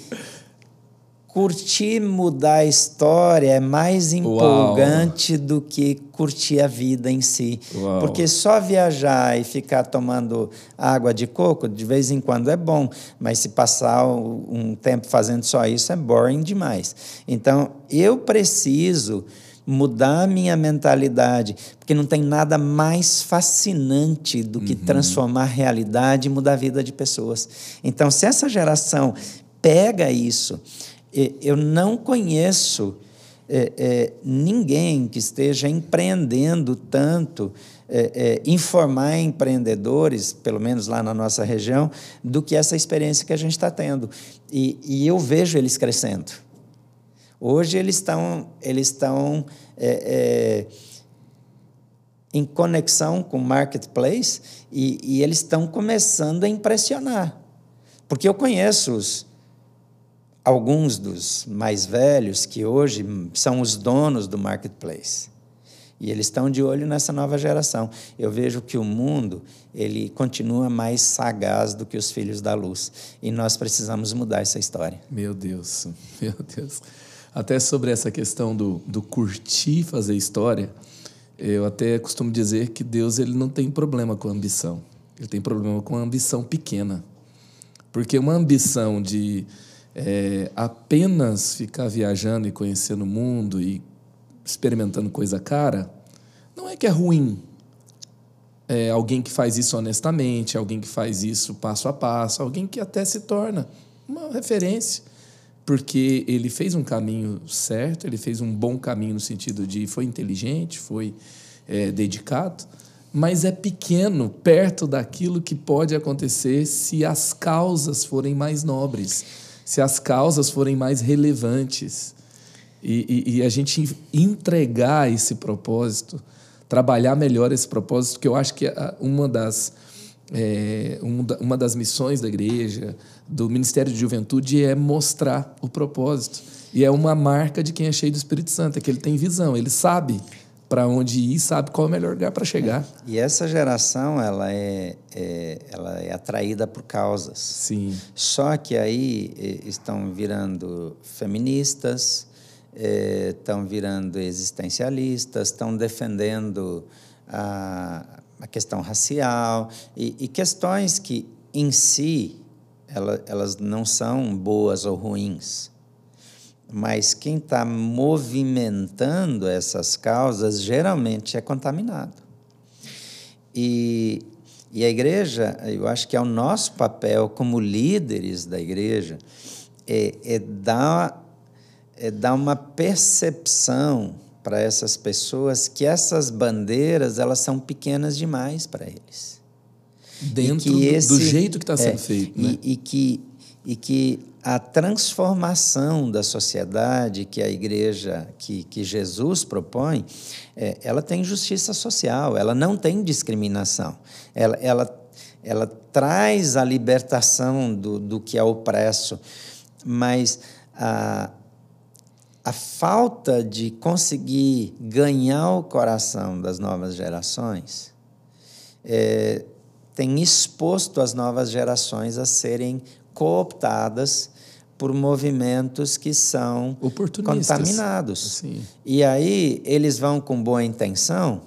curtir mudar a história é mais empolgante Uau. do que curtir a vida em si. Uau. Porque só viajar e ficar tomando água de coco, de vez em quando é bom, mas se passar um tempo fazendo só isso é boring demais. Então, eu preciso mudar minha mentalidade, porque não tem nada mais fascinante do que uhum. transformar a realidade e mudar a vida de pessoas. Então, se essa geração pega isso, eu não conheço é, é, ninguém que esteja empreendendo tanto, é, é, informar empreendedores, pelo menos lá na nossa região, do que essa experiência que a gente está tendo. E, e, eu vejo eles crescendo. Hoje eles estão, eles estão é, é, em conexão com o marketplace e, e eles estão começando a impressionar. Porque eu conheço os, alguns dos mais velhos que hoje são os donos do marketplace. E eles estão de olho nessa nova geração. Eu vejo que o mundo ele continua mais sagaz do que os filhos da luz. E nós precisamos mudar essa história. Meu Deus, meu Deus. Até sobre essa questão do, do curtir fazer história, eu até costumo dizer que Deus ele não tem problema com ambição. Ele tem problema com ambição pequena. Porque uma ambição de é, apenas ficar viajando e conhecendo o mundo e experimentando coisa cara, não é que é ruim. É alguém que faz isso honestamente, alguém que faz isso passo a passo, alguém que até se torna uma referência, porque ele fez um caminho certo, ele fez um bom caminho no sentido de foi inteligente, foi é, dedicado, mas é pequeno perto daquilo que pode acontecer se as causas forem mais nobres se as causas forem mais relevantes. E, e, e a gente entregar esse propósito, trabalhar melhor esse propósito, que eu acho que é uma das, é, uma das missões da igreja, do Ministério de Juventude, é mostrar o propósito. E é uma marca de quem é cheio do Espírito Santo, é que ele tem visão, ele sabe para onde ir, sabe qual é o melhor lugar para chegar. E essa geração ela é, é, ela é atraída por causas. Sim. Só que aí estão virando feministas, estão virando existencialistas, estão defendendo a, a questão racial e, e questões que em si ela, elas não são boas ou ruins mas quem está movimentando essas causas geralmente é contaminado. E, e a igreja, eu acho que é o nosso papel como líderes da igreja, é, é dar, é dar uma percepção para essas pessoas que essas bandeiras elas são pequenas demais para eles. Dentro do, esse, do, jeito que está sendo é, feito. Né? E, e, que, e que a transformação da sociedade que a igreja, que, que Jesus propõe, é, ela tem justiça social, ela não tem discriminação. Ela, ela, ela traz a libertação do, do que é opresso, mas a, a falta de conseguir ganhar o coração das novas gerações é, tem exposto as novas gerações a serem cooptadas por movimentos que são contaminados. Sim. E aí eles vão com boa intenção,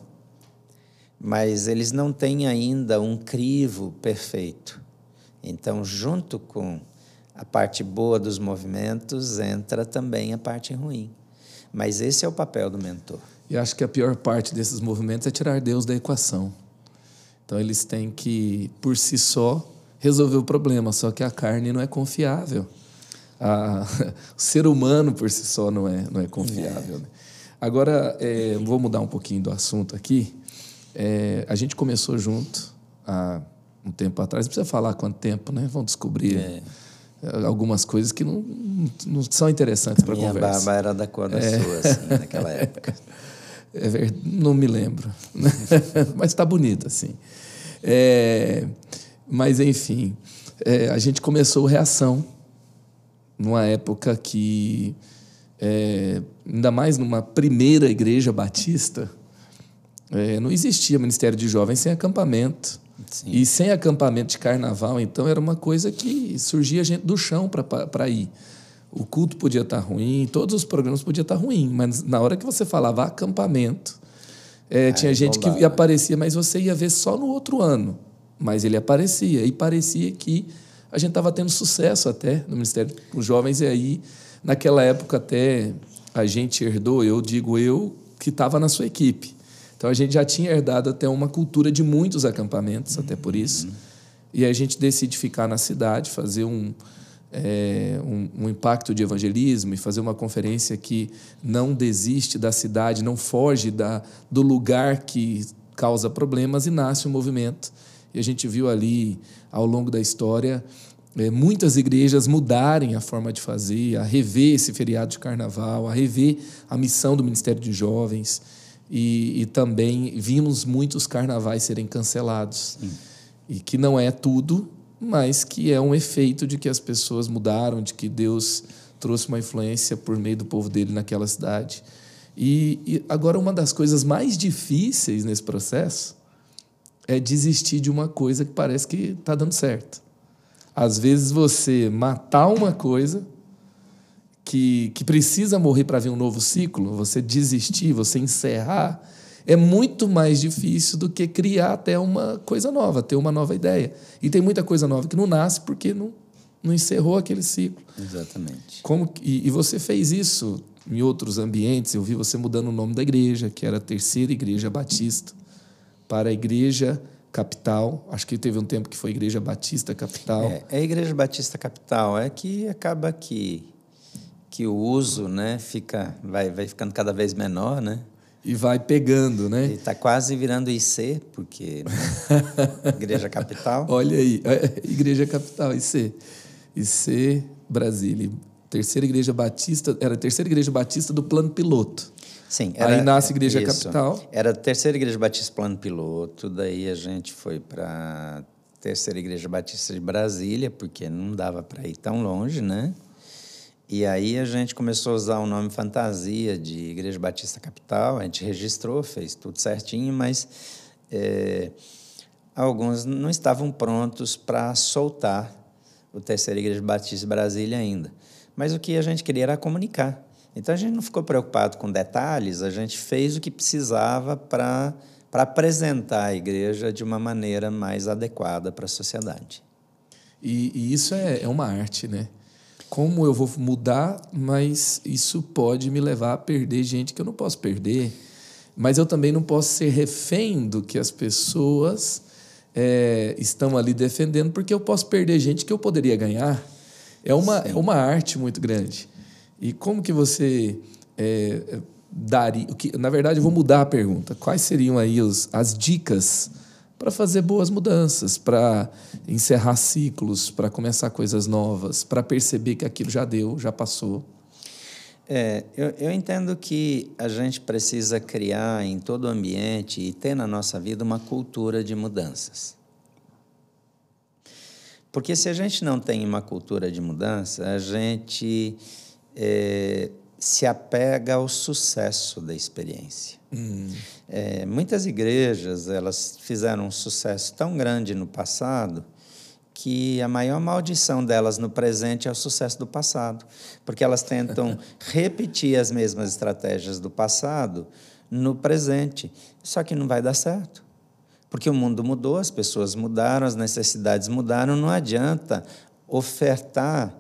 mas eles não têm ainda um crivo perfeito. Então, junto com a parte boa dos movimentos, entra também a parte ruim. Mas esse é o papel do mentor. E acho que a pior parte desses movimentos é tirar Deus da equação. Então eles têm que, por si só, resolver o problema, só que a carne não é confiável. A, o ser humano por si só não é, não é confiável. É. Né? Agora, é, vou mudar um pouquinho do assunto aqui. É, a gente começou junto há um tempo atrás, não precisa falar quanto tempo, né? Vão descobrir. Algumas coisas que não, não são interessantes para conversa. Minha barba era da cor da é. sua, assim, naquela época. É verdade, não me lembro, mas está bonita, assim. É, mas, enfim, é, a gente começou Reação numa época que, é, ainda mais numa primeira igreja batista, é, não existia Ministério de Jovens sem acampamento. Sim. E sem acampamento de carnaval, então, era uma coisa que surgia gente do chão para ir. O culto podia estar tá ruim, todos os programas podiam estar tá ruim, mas na hora que você falava acampamento, é, tinha gente que aparecia, mas você ia ver só no outro ano. Mas ele aparecia, e parecia que a gente estava tendo sucesso até no Ministério dos Jovens, e aí, naquela época, até a gente herdou, eu digo eu, que estava na sua equipe. Então a gente já tinha herdado até uma cultura de muitos acampamentos, até por isso. E a gente decide ficar na cidade, fazer um, é, um, um, impacto de evangelismo e fazer uma conferência que não desiste da cidade, não foge da, do lugar que causa problemas e nasce um movimento. E a gente viu ali, ao longo da história, é, muitas igrejas mudarem a forma de fazer, a rever esse feriado de carnaval, a rever a missão do Ministério de Jovens. E, e também vimos muitos carnavais serem cancelados. Sim. E que não é tudo, mas que é um efeito de que as pessoas mudaram, de que Deus trouxe uma influência por meio do povo dele naquela cidade. E, e agora, uma das coisas mais difíceis nesse processo é desistir de uma coisa que parece que está dando certo. Às vezes, você matar uma coisa que, que precisa morrer para vir um novo ciclo, você desistir, você encerrar, é muito mais difícil do que criar até uma coisa nova, ter uma nova ideia. E tem muita coisa nova que não nasce porque não, não encerrou aquele ciclo. Exatamente. Como, e, e você fez isso em outros ambientes, eu vi você mudando o nome da igreja, que era a Terceira Igreja Batista, para a Igreja Capital. Acho que teve um tempo que foi Igreja Batista Capital. É, é a Igreja Batista Capital. É que acaba que que o uso né, fica, vai, vai ficando cada vez menor, né? E vai pegando, né? está quase virando IC, porque né? Igreja Capital. Olha aí, é, Igreja Capital, IC. IC Brasília. Terceira Igreja Batista, era a terceira Igreja Batista do Plano Piloto. Sim. Era, Aí nasce Igreja isso. Capital. Era a terceira Igreja Batista Plano Piloto, daí a gente foi para terceira Igreja Batista de Brasília, porque não dava para ir tão longe, né? E aí a gente começou a usar o nome fantasia de Igreja Batista Capital, a gente registrou, fez tudo certinho, mas é, alguns não estavam prontos para soltar o Terceira Igreja Batista Brasília ainda. Mas o que a gente queria era comunicar. Então a gente não ficou preocupado com detalhes, a gente fez o que precisava para apresentar a igreja de uma maneira mais adequada para a sociedade. E, e isso é, é uma arte, né? Como eu vou mudar, mas isso pode me levar a perder gente que eu não posso perder. Mas eu também não posso ser refém do que as pessoas é, estão ali defendendo, porque eu posso perder gente que eu poderia ganhar. É uma, é uma arte muito grande. E como que você é, daria. O que, na verdade, eu vou mudar a pergunta. Quais seriam aí os, as dicas para fazer boas mudanças, para encerrar ciclos, para começar coisas novas, para perceber que aquilo já deu, já passou? É, eu, eu entendo que a gente precisa criar em todo o ambiente e ter na nossa vida uma cultura de mudanças. Porque se a gente não tem uma cultura de mudança, a gente é, se apega ao sucesso da experiência. Hum. É, muitas igrejas elas fizeram um sucesso tão grande no passado que a maior maldição delas no presente é o sucesso do passado, porque elas tentam repetir as mesmas estratégias do passado no presente, só que não vai dar certo. Porque o mundo mudou, as pessoas mudaram, as necessidades mudaram, não adianta ofertar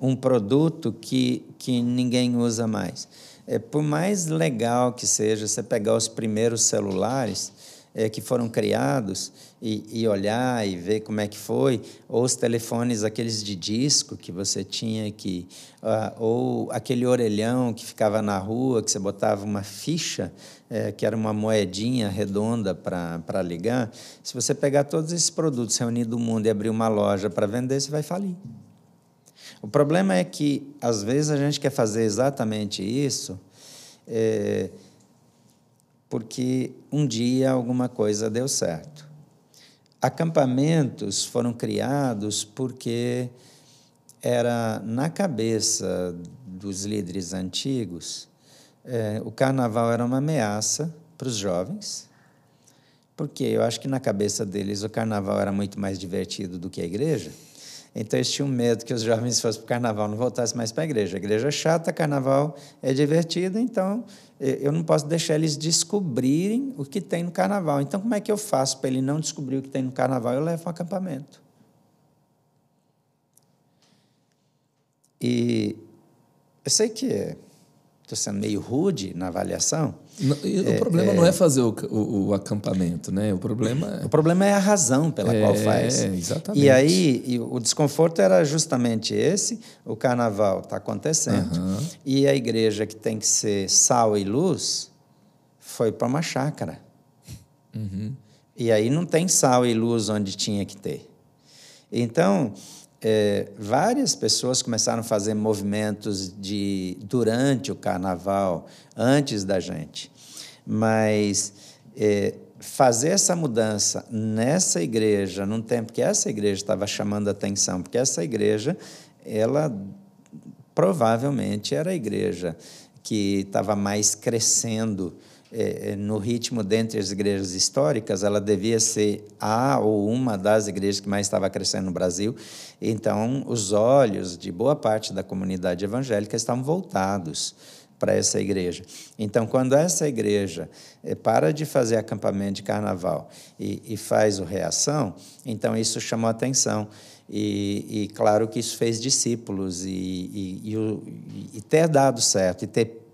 um produto que, que ninguém usa mais. É, por mais legal que seja você pegar os primeiros celulares é, que foram criados e, e, olhar e ver como é que foi, ou os telefones, aqueles de disco que você tinha que. Uh, ou aquele orelhão que ficava na rua, que você botava uma ficha, é, que era uma moedinha redonda para ligar. Se você pegar todos esses produtos reunidos do mundo e abrir uma loja para vender, você vai falir. O problema é que, às vezes, a gente quer fazer exatamente isso. É, porque um dia alguma coisa deu certo. Acampamentos foram criados porque era na cabeça dos líderes antigos é, o carnaval era uma ameaça para os jovens, porque eu acho que na cabeça deles o carnaval era muito mais divertido do que a igreja. Então eles tinham medo que os jovens fossem para o carnaval, não voltassem mais para a igreja. A igreja é chata, carnaval é divertido, então eu não posso deixar eles descobrirem o que tem no carnaval. Então, como é que eu faço para ele não descobrir o que tem no carnaval? Eu levo um acampamento. E eu sei que é estou sendo meio rude na avaliação. Não, o é, problema é, não é fazer o, o, o, acampamento, né? O problema é... O problema é a razão pela é, qual faz. Exatamente. E aí e o desconforto era justamente esse: o carnaval está acontecendo uhum. e a igreja que tem que ser sal e luz foi para uma chácara. Uhum. E aí não tem sal e luz onde tinha que ter. Então é, várias pessoas começaram a fazer movimentos de durante o carnaval, antes da gente. Mas é, fazer essa mudança nessa igreja, num tempo que essa igreja estava chamando atenção, porque essa igreja, ela provavelmente era a igreja que estava mais crescendo no ritmo dentre as igrejas históricas, ela devia ser a ou uma das igrejas que mais estava crescendo no Brasil. Então, os olhos de boa parte da comunidade evangélica estavam voltados para essa igreja. Então, quando essa igreja é, para de fazer acampamento de carnaval e, e faz o reação, então isso chamou atenção. E, e, claro que isso fez discípulos e, e, e, ter dado certo e ter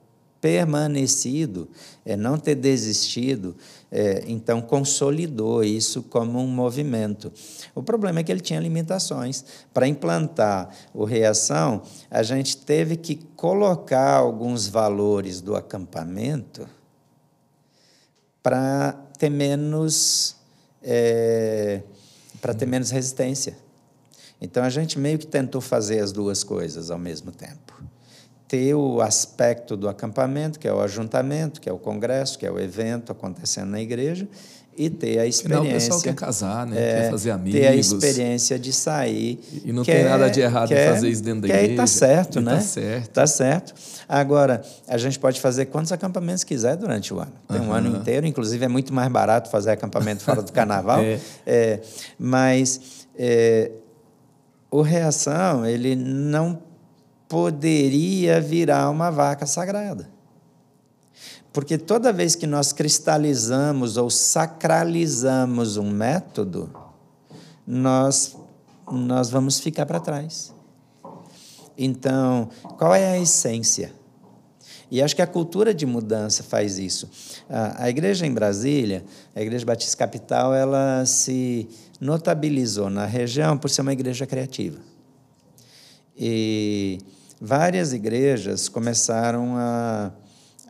permanecido, é, não ter desistido, é, então consolidou isso como um movimento. O problema é que ele tinha limitações. Para implantar o reação, a gente teve que colocar alguns valores do acampamento para ter menos é, para ter menos resistência. Então a gente meio que tentou fazer as duas coisas ao mesmo tempo ter o aspecto do acampamento, que é o ajuntamento, que é o congresso, que é o evento acontecendo na igreja, e ter a experiência. Afinal, o pessoal quer casar, né? É, quer fazer amigos. Ter a experiência de sair. E não quer, tem nada de errado quer, em fazer isso dentro da quer, igreja. Está certo, e né? Está certo. Está certo. Agora, a gente pode fazer quantos acampamentos quiser durante o ano. Tem uhum. um ano inteiro, inclusive é muito mais barato fazer acampamento fora do carnaval. é. É, mas é, o Reação, ele não poderia virar uma vaca sagrada. Porque toda vez que nós cristalizamos ou sacralizamos um método, nós, nós vamos ficar para trás. Então, qual é a essência? E acho que a cultura de mudança faz isso. A, a igreja em Brasília, a Igreja Batista Capital, ela se notabilizou na região por ser uma igreja criativa. E várias igrejas começaram a,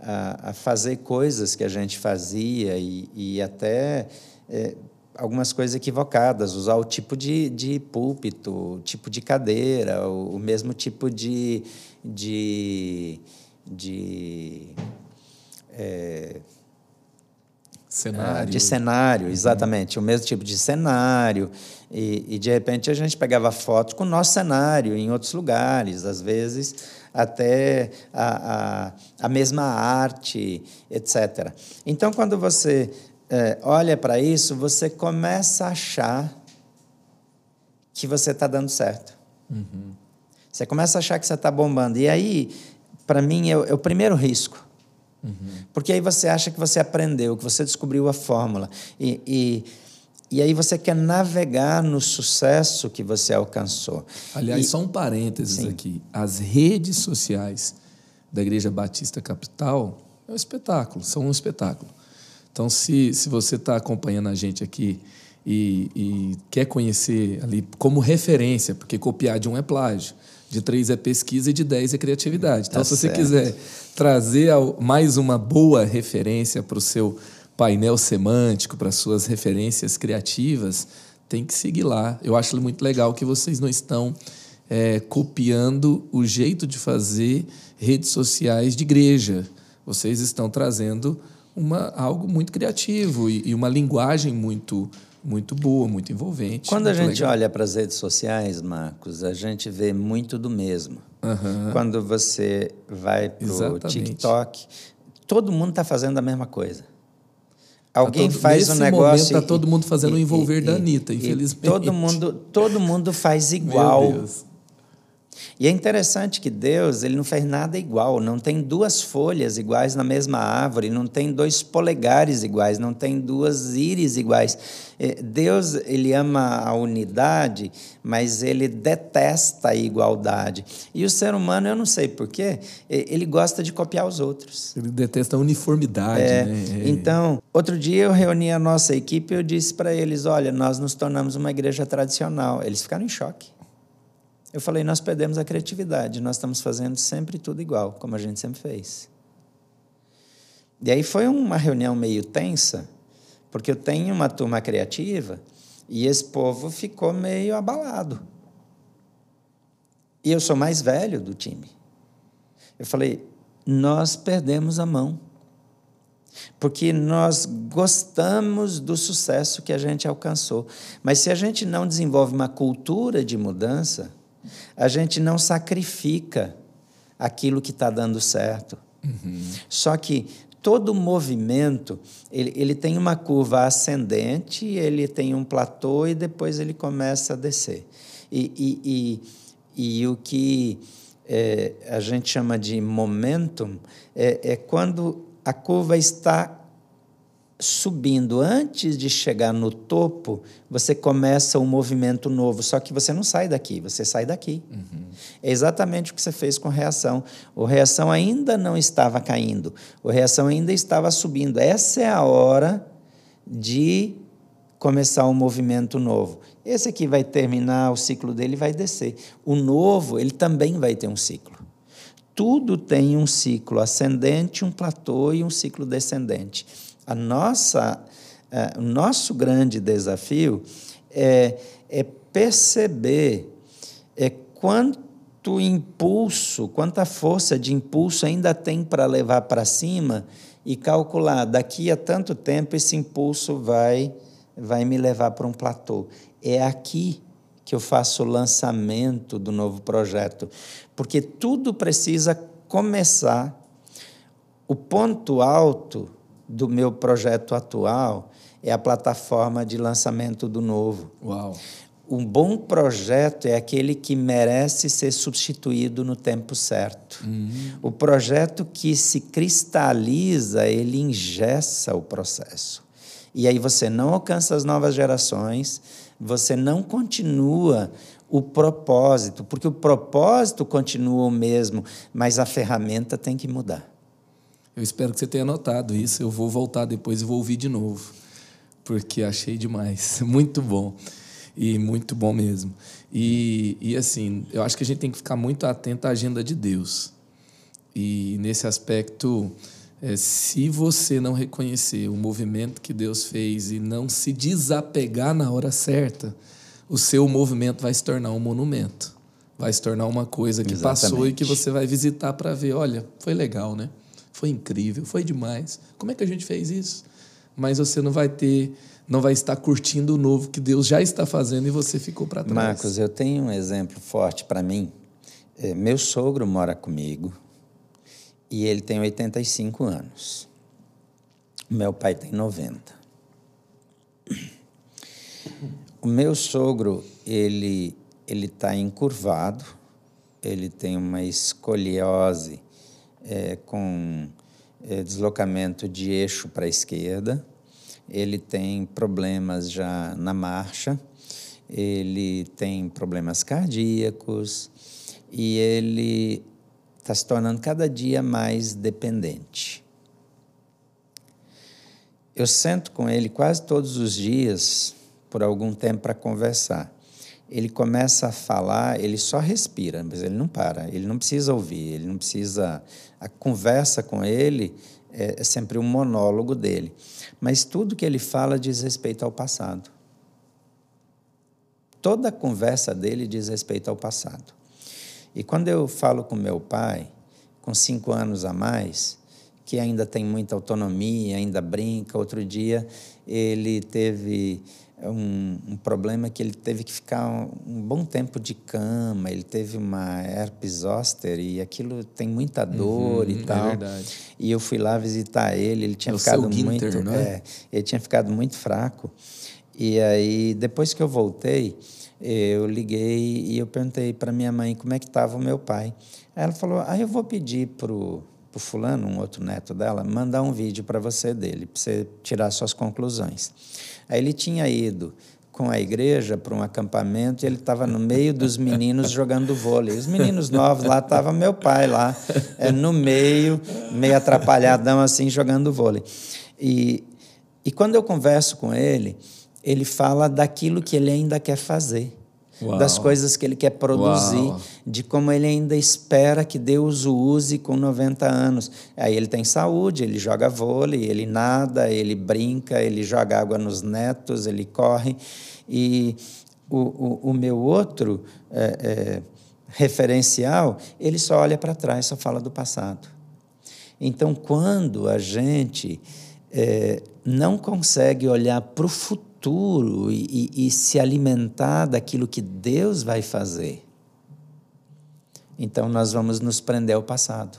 a, a fazer coisas que a gente fazia e, e até é, algumas coisas equivocadas, usar o tipo de, de púlpito, o tipo de cadeira, o, o mesmo tipo de. de, de é, cenário. de cenário, exatamente, o mesmo tipo de cenário. E, e, de repente a gente pegava fotos com o nosso cenário em outros lugares, às vezes até a, a, a mesma arte, etc. Então, quando você é, olha para isso, você começa a achar que você está dando certo. Uhum. Você começa a achar que você está bombando. E aí, para mim, é o, é o, primeiro risco. Uhum. Porque aí você acha que você aprendeu, que você descobriu a fórmula. E, e, e aí você quer navegar no sucesso que você alcançou. Aliás, e, só um parênteses sim. aqui. As redes sociais da Igreja Batista Capital é um espetáculo, são um espetáculo. Então, se, se você está acompanhando a gente aqui e, e, quer conhecer ali como referência, porque copiar de um é plágio, de três é pesquisa e de dez é criatividade. Então, tá se certo. você quiser trazer mais uma boa referência para o seu painel semântico, para suas referências criativas, tem que seguir lá. Eu acho muito legal que vocês não estão é, copiando o jeito de fazer redes sociais de igreja. Vocês estão trazendo uma, algo muito criativo e, e uma linguagem muito muito boa, muito envolvente. Quando muito a gente legal. olha para as redes sociais, Marcos, a gente vê muito do mesmo. Uhum. Quando você vai para o TikTok, todo mundo está fazendo a mesma coisa. Tá Alguém todo, faz um negócio. Está todo mundo fazendo o envolver e, da Anitta, infelizmente. todo mundo, todo mundo faz igual. Meu Deus. E é interessante que Deus ele não fez nada igual, não tem duas folhas iguais na mesma árvore, não tem dois polegares iguais, não tem duas íris iguais. É, Deus ele ama a unidade, mas ele detesta a igualdade. E o ser humano, eu não sei porquê, ele gosta de copiar os outros. Ele detesta a uniformidade. É, né? É. Então, outro dia eu reuni a nossa equipe e eu disse para eles: olha, nós nos tornamos uma igreja tradicional. Eles ficaram em choque. Eu falei, nós perdemos a criatividade, nós estamos fazendo sempre tudo igual, como a gente sempre fez. E aí foi uma reunião meio tensa, porque eu tenho uma turma criativa e esse povo ficou meio abalado. E eu sou mais velho do time. Eu falei, nós perdemos a mão. Porque nós gostamos do sucesso que a gente alcançou. Mas se a gente não desenvolve uma cultura de mudança, a gente não sacrifica aquilo que está dando certo. Uhum. Só que todo movimento ele, ele tem uma curva ascendente, ele tem um platô e depois ele começa a descer. E, e, e, e o que é, a gente chama de momentum é, é quando a curva está subindo, antes de chegar no topo, você começa um movimento novo, só que você não sai daqui, você sai daqui. Uhum. É exatamente o que você fez com reação. O reação ainda não estava caindo, o reação ainda estava subindo. Essa é a hora de começar um movimento novo. Esse aqui vai terminar o ciclo dele vai descer. O novo, ele também vai ter um ciclo. Tudo tem um ciclo ascendente, um platô e um ciclo descendente. A nossa, uh, o nosso grande desafio é, é perceber é, quanto impulso, quanta força de impulso ainda tem para levar para cima e calcular daqui a tanto tempo esse impulso vai vai me levar para um platô. É aqui que eu faço o lançamento do novo projeto, porque tudo precisa começar. O ponto alto do meu projeto atual é a plataforma de lançamento do novo. Uau. Um bom projeto é aquele que merece ser substituído no tempo certo. Uhum. O projeto que se cristaliza, ele ingessa o processo. E aí você não alcança as novas gerações, você não continua o propósito, porque o propósito continua o mesmo, mas a ferramenta tem que mudar. Eu espero que você tenha notado isso. Eu vou voltar depois e vou ouvir de novo, porque achei demais. Muito bom. E muito bom mesmo. E, e assim, eu acho que a gente tem que ficar muito atento à agenda de Deus. E nesse aspecto, É, se você não reconhecer o movimento que Deus fez e não se desapegar na hora certa, o seu movimento vai se tornar um monumento. Vai se tornar uma coisa que Exatamente. passou e que você vai visitar para ver. Olha, foi legal, né? Foi incrível, foi demais. Como é que a gente fez isso? Mas você não vai ter, não vai estar curtindo o novo que Deus já está fazendo e você ficou para trás. Marcos, eu tenho um exemplo forte para mim. É, meu sogro mora comigo e ele tem 85 anos. Meu pai tem 90. O meu sogro, ele ele está encurvado, ele tem uma escoliose é, com é, deslocamento de eixo para a esquerda, ele tem problemas já na marcha, ele tem problemas cardíacos e ele está se tornando cada dia mais dependente. Eu sento com ele quase todos os dias por algum tempo para conversar ele começa a falar, ele só respira, mas ele não para, ele não precisa ouvir, ele não precisa. A conversa com ele é, é sempre um monólogo dele. Mas tudo que ele fala diz respeito ao passado. Toda a conversa dele diz respeito ao passado. E quando eu falo com meu pai, com cinco anos a mais, que ainda tem muita autonomia, ainda brinca, outro dia ele teve um, um, problema que ele teve que ficar um, um, bom tempo de cama, ele teve uma herpes zoster e aquilo tem muita dor uhum, e é tal. É verdade. E eu fui lá visitar ele, ele tinha é ficado muito, Ginter, é? é? ele tinha ficado muito fraco. E aí depois que eu voltei, eu liguei e eu perguntei para minha mãe como é que estava o meu pai. Aí ela falou: "Ah, eu vou pedir pro pro fulano, um outro neto dela, mandar um vídeo para você dele, para você tirar suas conclusões". Aí ele tinha ido com a igreja para um acampamento e ele estava no meio dos meninos jogando vôlei. Os meninos novos lá, estava meu pai lá, é, no meio, meio atrapalhadão assim, jogando vôlei. E, e quando eu converso com ele, ele fala daquilo que ele ainda quer fazer. Uau. das coisas que ele quer produzir, Uau. de como ele ainda espera que Deus o use com 90 anos. Aí ele tem saúde, ele joga vôlei, ele nada, ele brinca, ele joga água nos netos, ele corre. E o, o, o meu outro é, é, referencial, ele só olha para trás, só fala do passado. Então, quando a gente é, não consegue olhar para o futuro, futuro e, e, e se alimentar daquilo que Deus vai fazer, então nós vamos nos prender ao passado.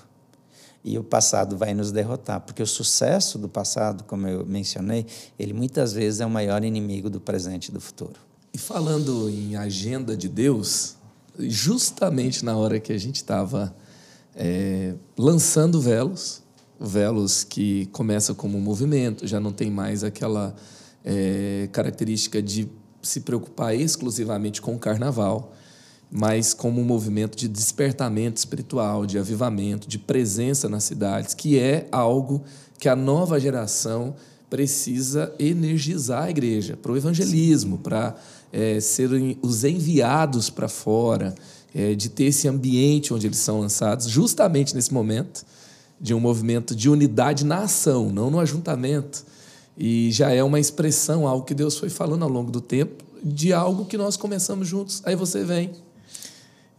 E o passado vai nos derrotar, porque o sucesso do passado, como eu mencionei, ele muitas vezes é o maior inimigo do presente e do futuro. E falando em agenda de Deus, justamente na hora que a gente estava é, lançando velos, velos que começa como um movimento, já não tem mais aquela é, característica de se preocupar exclusivamente com o carnaval, mas como um movimento de despertamento espiritual, de avivamento, de presença nas cidades, que é algo que a nova geração precisa energizar a igreja para o evangelismo, para é, serem os enviados para fora, é, de ter esse ambiente onde eles são lançados, justamente nesse momento de um movimento de unidade na ação, não no ajuntamento e já é uma expressão, algo que Deus foi falando ao longo do tempo, de algo que nós começamos juntos. Aí você vem.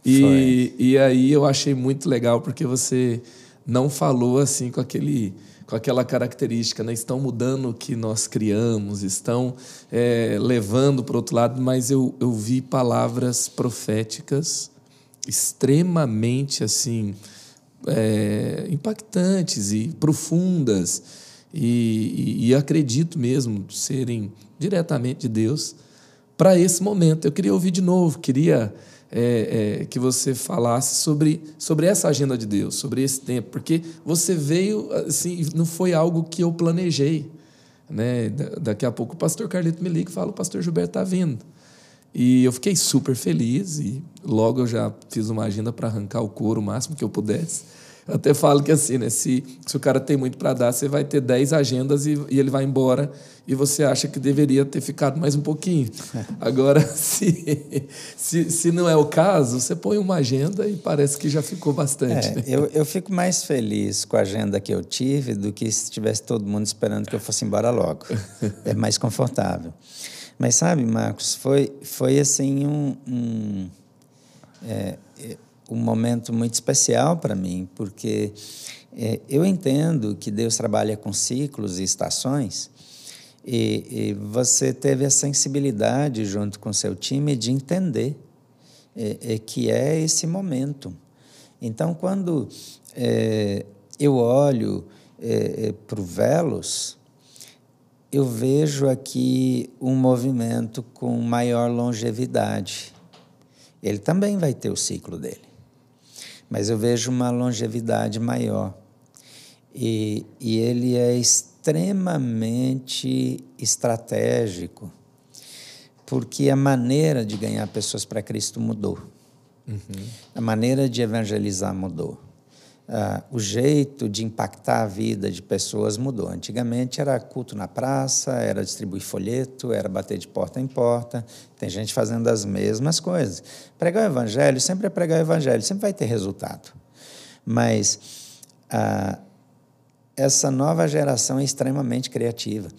E, e aí eu achei muito legal, porque você não falou assim com aquele com aquela característica, né? estão mudando o que nós criamos, estão é, levando para o outro lado, mas eu, eu vi palavras proféticas extremamente assim é, impactantes e profundas e, e, e acredito mesmo serem diretamente de Deus para esse momento. Eu queria ouvir de novo, queria é, é, que você falasse sobre, sobre essa agenda de Deus, sobre esse tempo, porque você veio, assim, não foi algo que eu planejei. Né? Daqui a pouco o pastor Carlito me liga e fala: o pastor Gilberto está vindo. E eu fiquei super feliz e logo eu já fiz uma agenda para arrancar o couro o máximo que eu pudesse Eu até falo que assim, né? Se, se o cara tem muito para dar, você vai ter 10 agendas e, e, ele vai embora e você acha que deveria ter ficado mais um pouquinho. Agora, se, se, se não é o caso, você põe uma agenda e parece que já ficou bastante. É, né? eu, eu fico mais feliz com a agenda que eu tive do que se tivesse todo mundo esperando que eu fosse embora logo. É mais confortável. Mas sabe, Marcos, foi, foi assim um, um é, um momento muito especial para mim, porque é, eu entendo que Deus trabalha com ciclos e estações, e, e, você teve a sensibilidade junto com seu time de entender é, é que é esse momento. Então, quando é, eu olho é, é, para o Velos, eu vejo aqui um movimento com maior longevidade. Ele também vai ter o ciclo dele mas eu vejo uma longevidade maior. E, e ele é extremamente estratégico, porque a maneira de ganhar pessoas para Cristo mudou. Uhum. A maneira de evangelizar mudou. Uh, o jeito de impactar a vida de pessoas mudou. Antigamente era culto na praça, era distribuir folheto, era bater de porta em porta. Tem gente fazendo as mesmas coisas. Pregar o evangelho sempre é pregar o evangelho, sempre vai ter resultado. Mas uh, essa nova geração é extremamente criativa.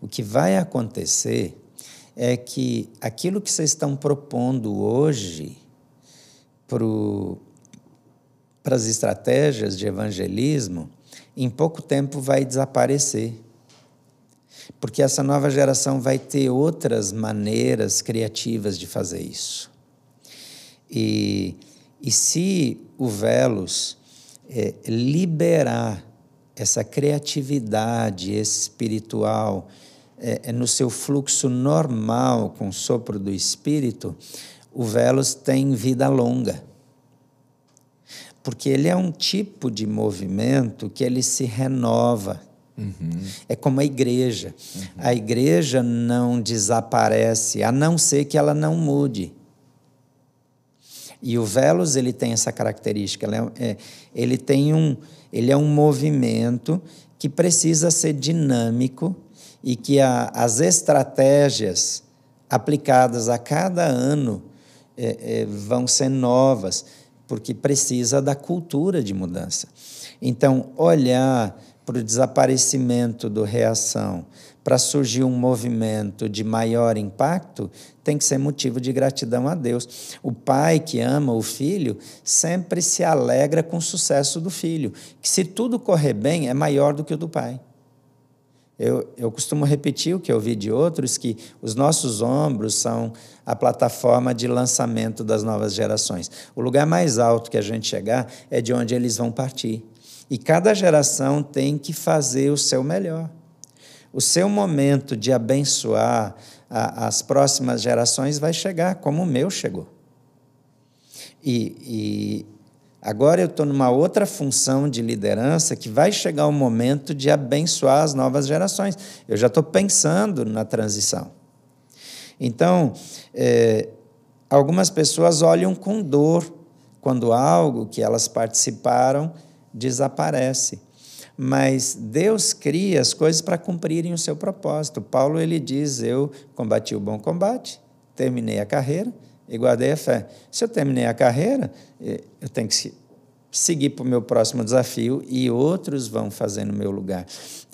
O que vai acontecer é que aquilo que vocês estão propondo hoje para o para as estratégias de evangelismo, em pouco tempo vai desaparecer. Porque essa nova geração vai ter outras maneiras criativas de fazer isso. E, e se o Velos é, liberar essa criatividade espiritual é, é, no seu fluxo normal com o sopro do Espírito, o Velos tem vida longa porque ele é um tipo de movimento que ele se renova. Uhum. É como a igreja. Uhum. A igreja não desaparece, a não ser que ela não mude. E o Velos ele tem essa característica. Ele, é, é, ele tem um, ele é um movimento que precisa ser dinâmico e que a, as estratégias aplicadas a cada ano é, é, vão ser novas porque precisa da cultura de mudança. Então, olhar para o desaparecimento do reação, para surgir um movimento de maior impacto, tem que ser motivo de gratidão a Deus. O pai que ama o filho sempre se alegra com o sucesso do filho, que se tudo correr bem é maior do que o do pai. Eu, eu costumo repetir o que eu vi de outros, que os nossos ombros são a plataforma de lançamento das novas gerações. O lugar mais alto que a gente chegar é de onde eles vão partir. E cada geração tem que fazer o seu melhor. O seu momento de abençoar a, as próximas gerações vai chegar, como o meu chegou. E, e Agora eu estou numa outra função de liderança que vai chegar o momento de abençoar as novas gerações. Eu já estou pensando na transição. Então, é, algumas pessoas olham com dor quando algo que elas participaram desaparece. Mas Deus cria as coisas para cumprirem o seu propósito. Paulo ele diz: Eu combati o bom combate, terminei a carreira e guardei a fé. Se eu terminei a carreira, eh, eu tenho que seguir para o meu próximo desafio e outros vão fazer no meu lugar.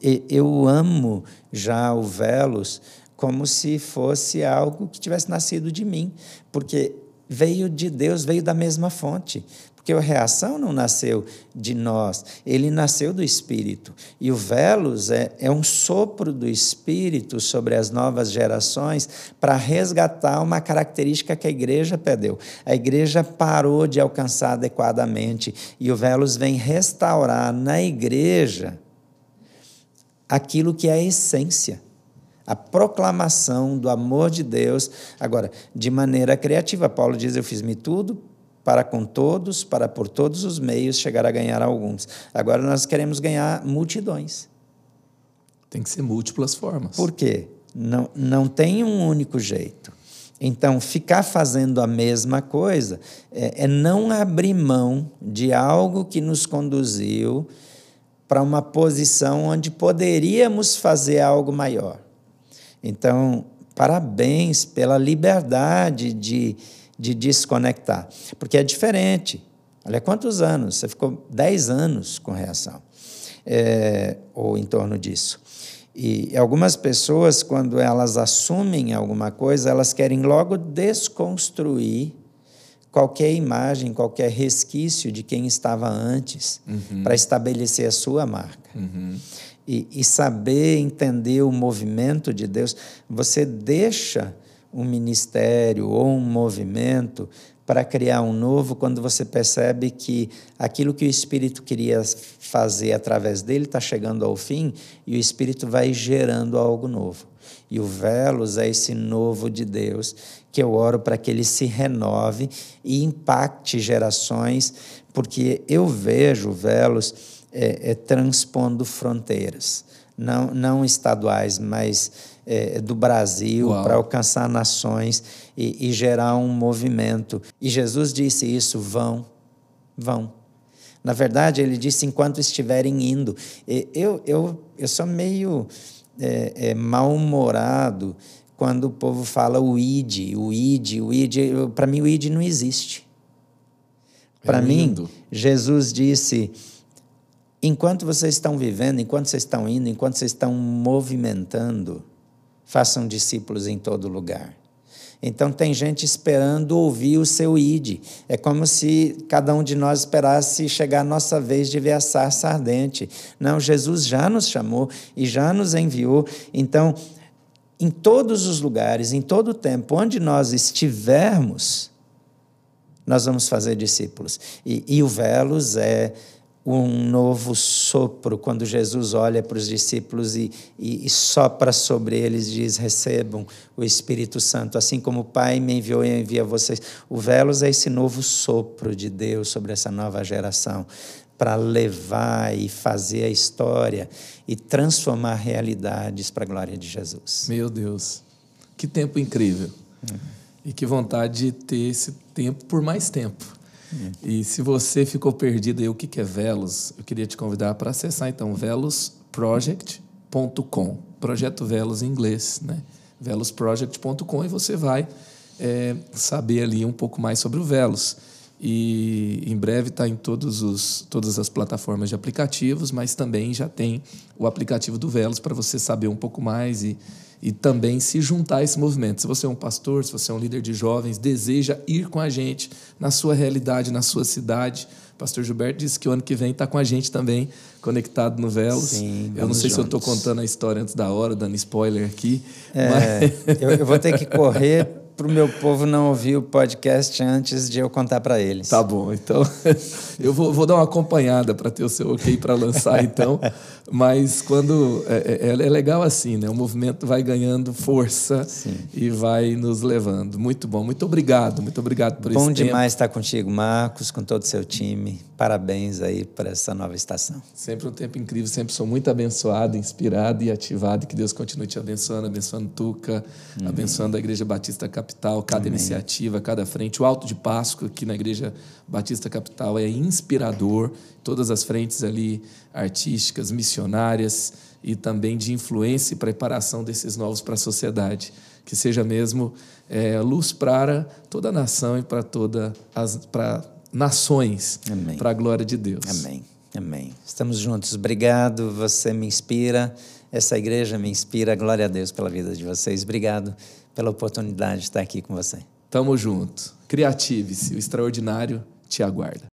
E eu amo já o Velos como se fosse algo que tivesse nascido de mim, porque veio de Deus, veio da mesma fonte. Porque a reação não nasceu de nós, ele nasceu do Espírito. E o Velos é, é um sopro do Espírito sobre as novas gerações para resgatar uma característica que a igreja perdeu. A igreja parou de alcançar adequadamente. E o Velos vem restaurar na igreja aquilo que é a essência a proclamação do amor de Deus, agora, de maneira criativa. Paulo diz: Eu fiz-me tudo para com todos, para por todos os meios chegar a ganhar alguns. Agora nós queremos ganhar multidões. Tem que ser múltiplas formas. Por quê? Não, não tem um único jeito. Então, ficar fazendo a mesma coisa é, é não abrir mão de algo que nos conduziu para uma posição onde poderíamos fazer algo maior. Então, parabéns pela liberdade de, de desconectar, porque é diferente. Olha quantos anos, você ficou 10 anos com reação, é, ou em torno disso. E algumas pessoas, quando elas assumem alguma coisa, elas querem logo desconstruir qualquer imagem, qualquer resquício de quem estava antes, uhum. para estabelecer a sua marca. Uhum. E, e, saber entender o movimento de Deus, você deixa um ministério ou um movimento para criar um novo quando você percebe que aquilo que o Espírito queria fazer através dele está chegando ao fim e o Espírito vai gerando algo novo. E o Velos é esse novo de Deus que eu oro para que ele se renove e impacte gerações, porque eu vejo o Velos é, é, transpondo fronteiras, não, não estaduais, mas é, do Brasil para alcançar nações e, e gerar um movimento. E Jesus disse isso: vão, vão. Na verdade, ele disse enquanto estiverem indo. Eu, eu, eu sou meio é, é, mal-humorado quando o povo fala o id, o id, o id. Para mim, o id não existe. Para é mim, Jesus disse: enquanto vocês estão vivendo, enquanto vocês estão indo, enquanto vocês estão movimentando, façam discípulos em todo lugar. Então tem gente esperando ouvir o seu id. É como se cada um de nós esperasse chegar a nossa vez de ver a sarça ardente. Não, Jesus já nos chamou e já nos enviou. Então, em todos os lugares, em todo o tempo, onde nós estivermos, nós vamos fazer discípulos. E, e o Velos é um novo sopro quando Jesus olha para os discípulos e, e, e sopra sobre eles e diz: recebam o Espírito Santo, assim como o Pai me enviou e envia vocês. O Velos é esse novo sopro de Deus sobre essa nova geração para levar e fazer a história e transformar realidades para a glória de Jesus. Meu Deus, que tempo incrível! Uhum. E que vontade de ter esse tempo por mais tempo. E se você ficou perdido aí o que é Velos, eu queria te convidar para acessar então velosproject.com, projeto Velos em inglês, né? velosproject.com e você vai é, saber ali um pouco mais sobre o Velos. E em breve está em todos os, todas as plataformas de aplicativos, mas também já tem o aplicativo do Velos para você saber um pouco mais e e também se juntar a esse movimento. Se você é um pastor, se você é um líder de jovens, deseja ir com a gente na sua realidade, na sua cidade. O pastor Gilberto disse que o ano que vem está com a gente também, conectado no Velos. Sim, eu não sei juntos. se eu estou contando a história antes da hora, dando spoiler aqui. É, mas... eu, eu vou ter que correr para o meu povo não ouvir o podcast antes de eu contar para eles. Tá bom, então eu vou, vou dar uma acompanhada para ter o seu ok para lançar, então. Mas quando é, é, é, legal assim, né? O movimento vai ganhando força Sim. e vai nos levando. Muito bom, muito obrigado, muito obrigado por esse Bom demais tempo. estar contigo, Marcos, com todo o seu time. Parabéns aí por essa nova estação. Sempre um tempo incrível, sempre sou muito abençoado, inspirado e ativado. Que Deus continue te abençoando, abençoando Tuca, Amém. abençoando a Igreja Batista Capital, cada Amém. iniciativa, cada frente. O Alto de Páscoa, aqui na Igreja Batista Capital, é inspirador. Todas as frentes ali artísticas, missionárias e também de influência e preparação desses novos para a sociedade. Que seja mesmo é, luz para toda a nação e para toda as para nações, para a glória de Deus. Amém. Amém. Estamos juntos. Obrigado. Você me inspira. Essa igreja me inspira. Glória a Deus pela vida de vocês. Obrigado pela oportunidade de estar aqui com você. Tamo junto. Criative-se. O extraordinário te aguarda.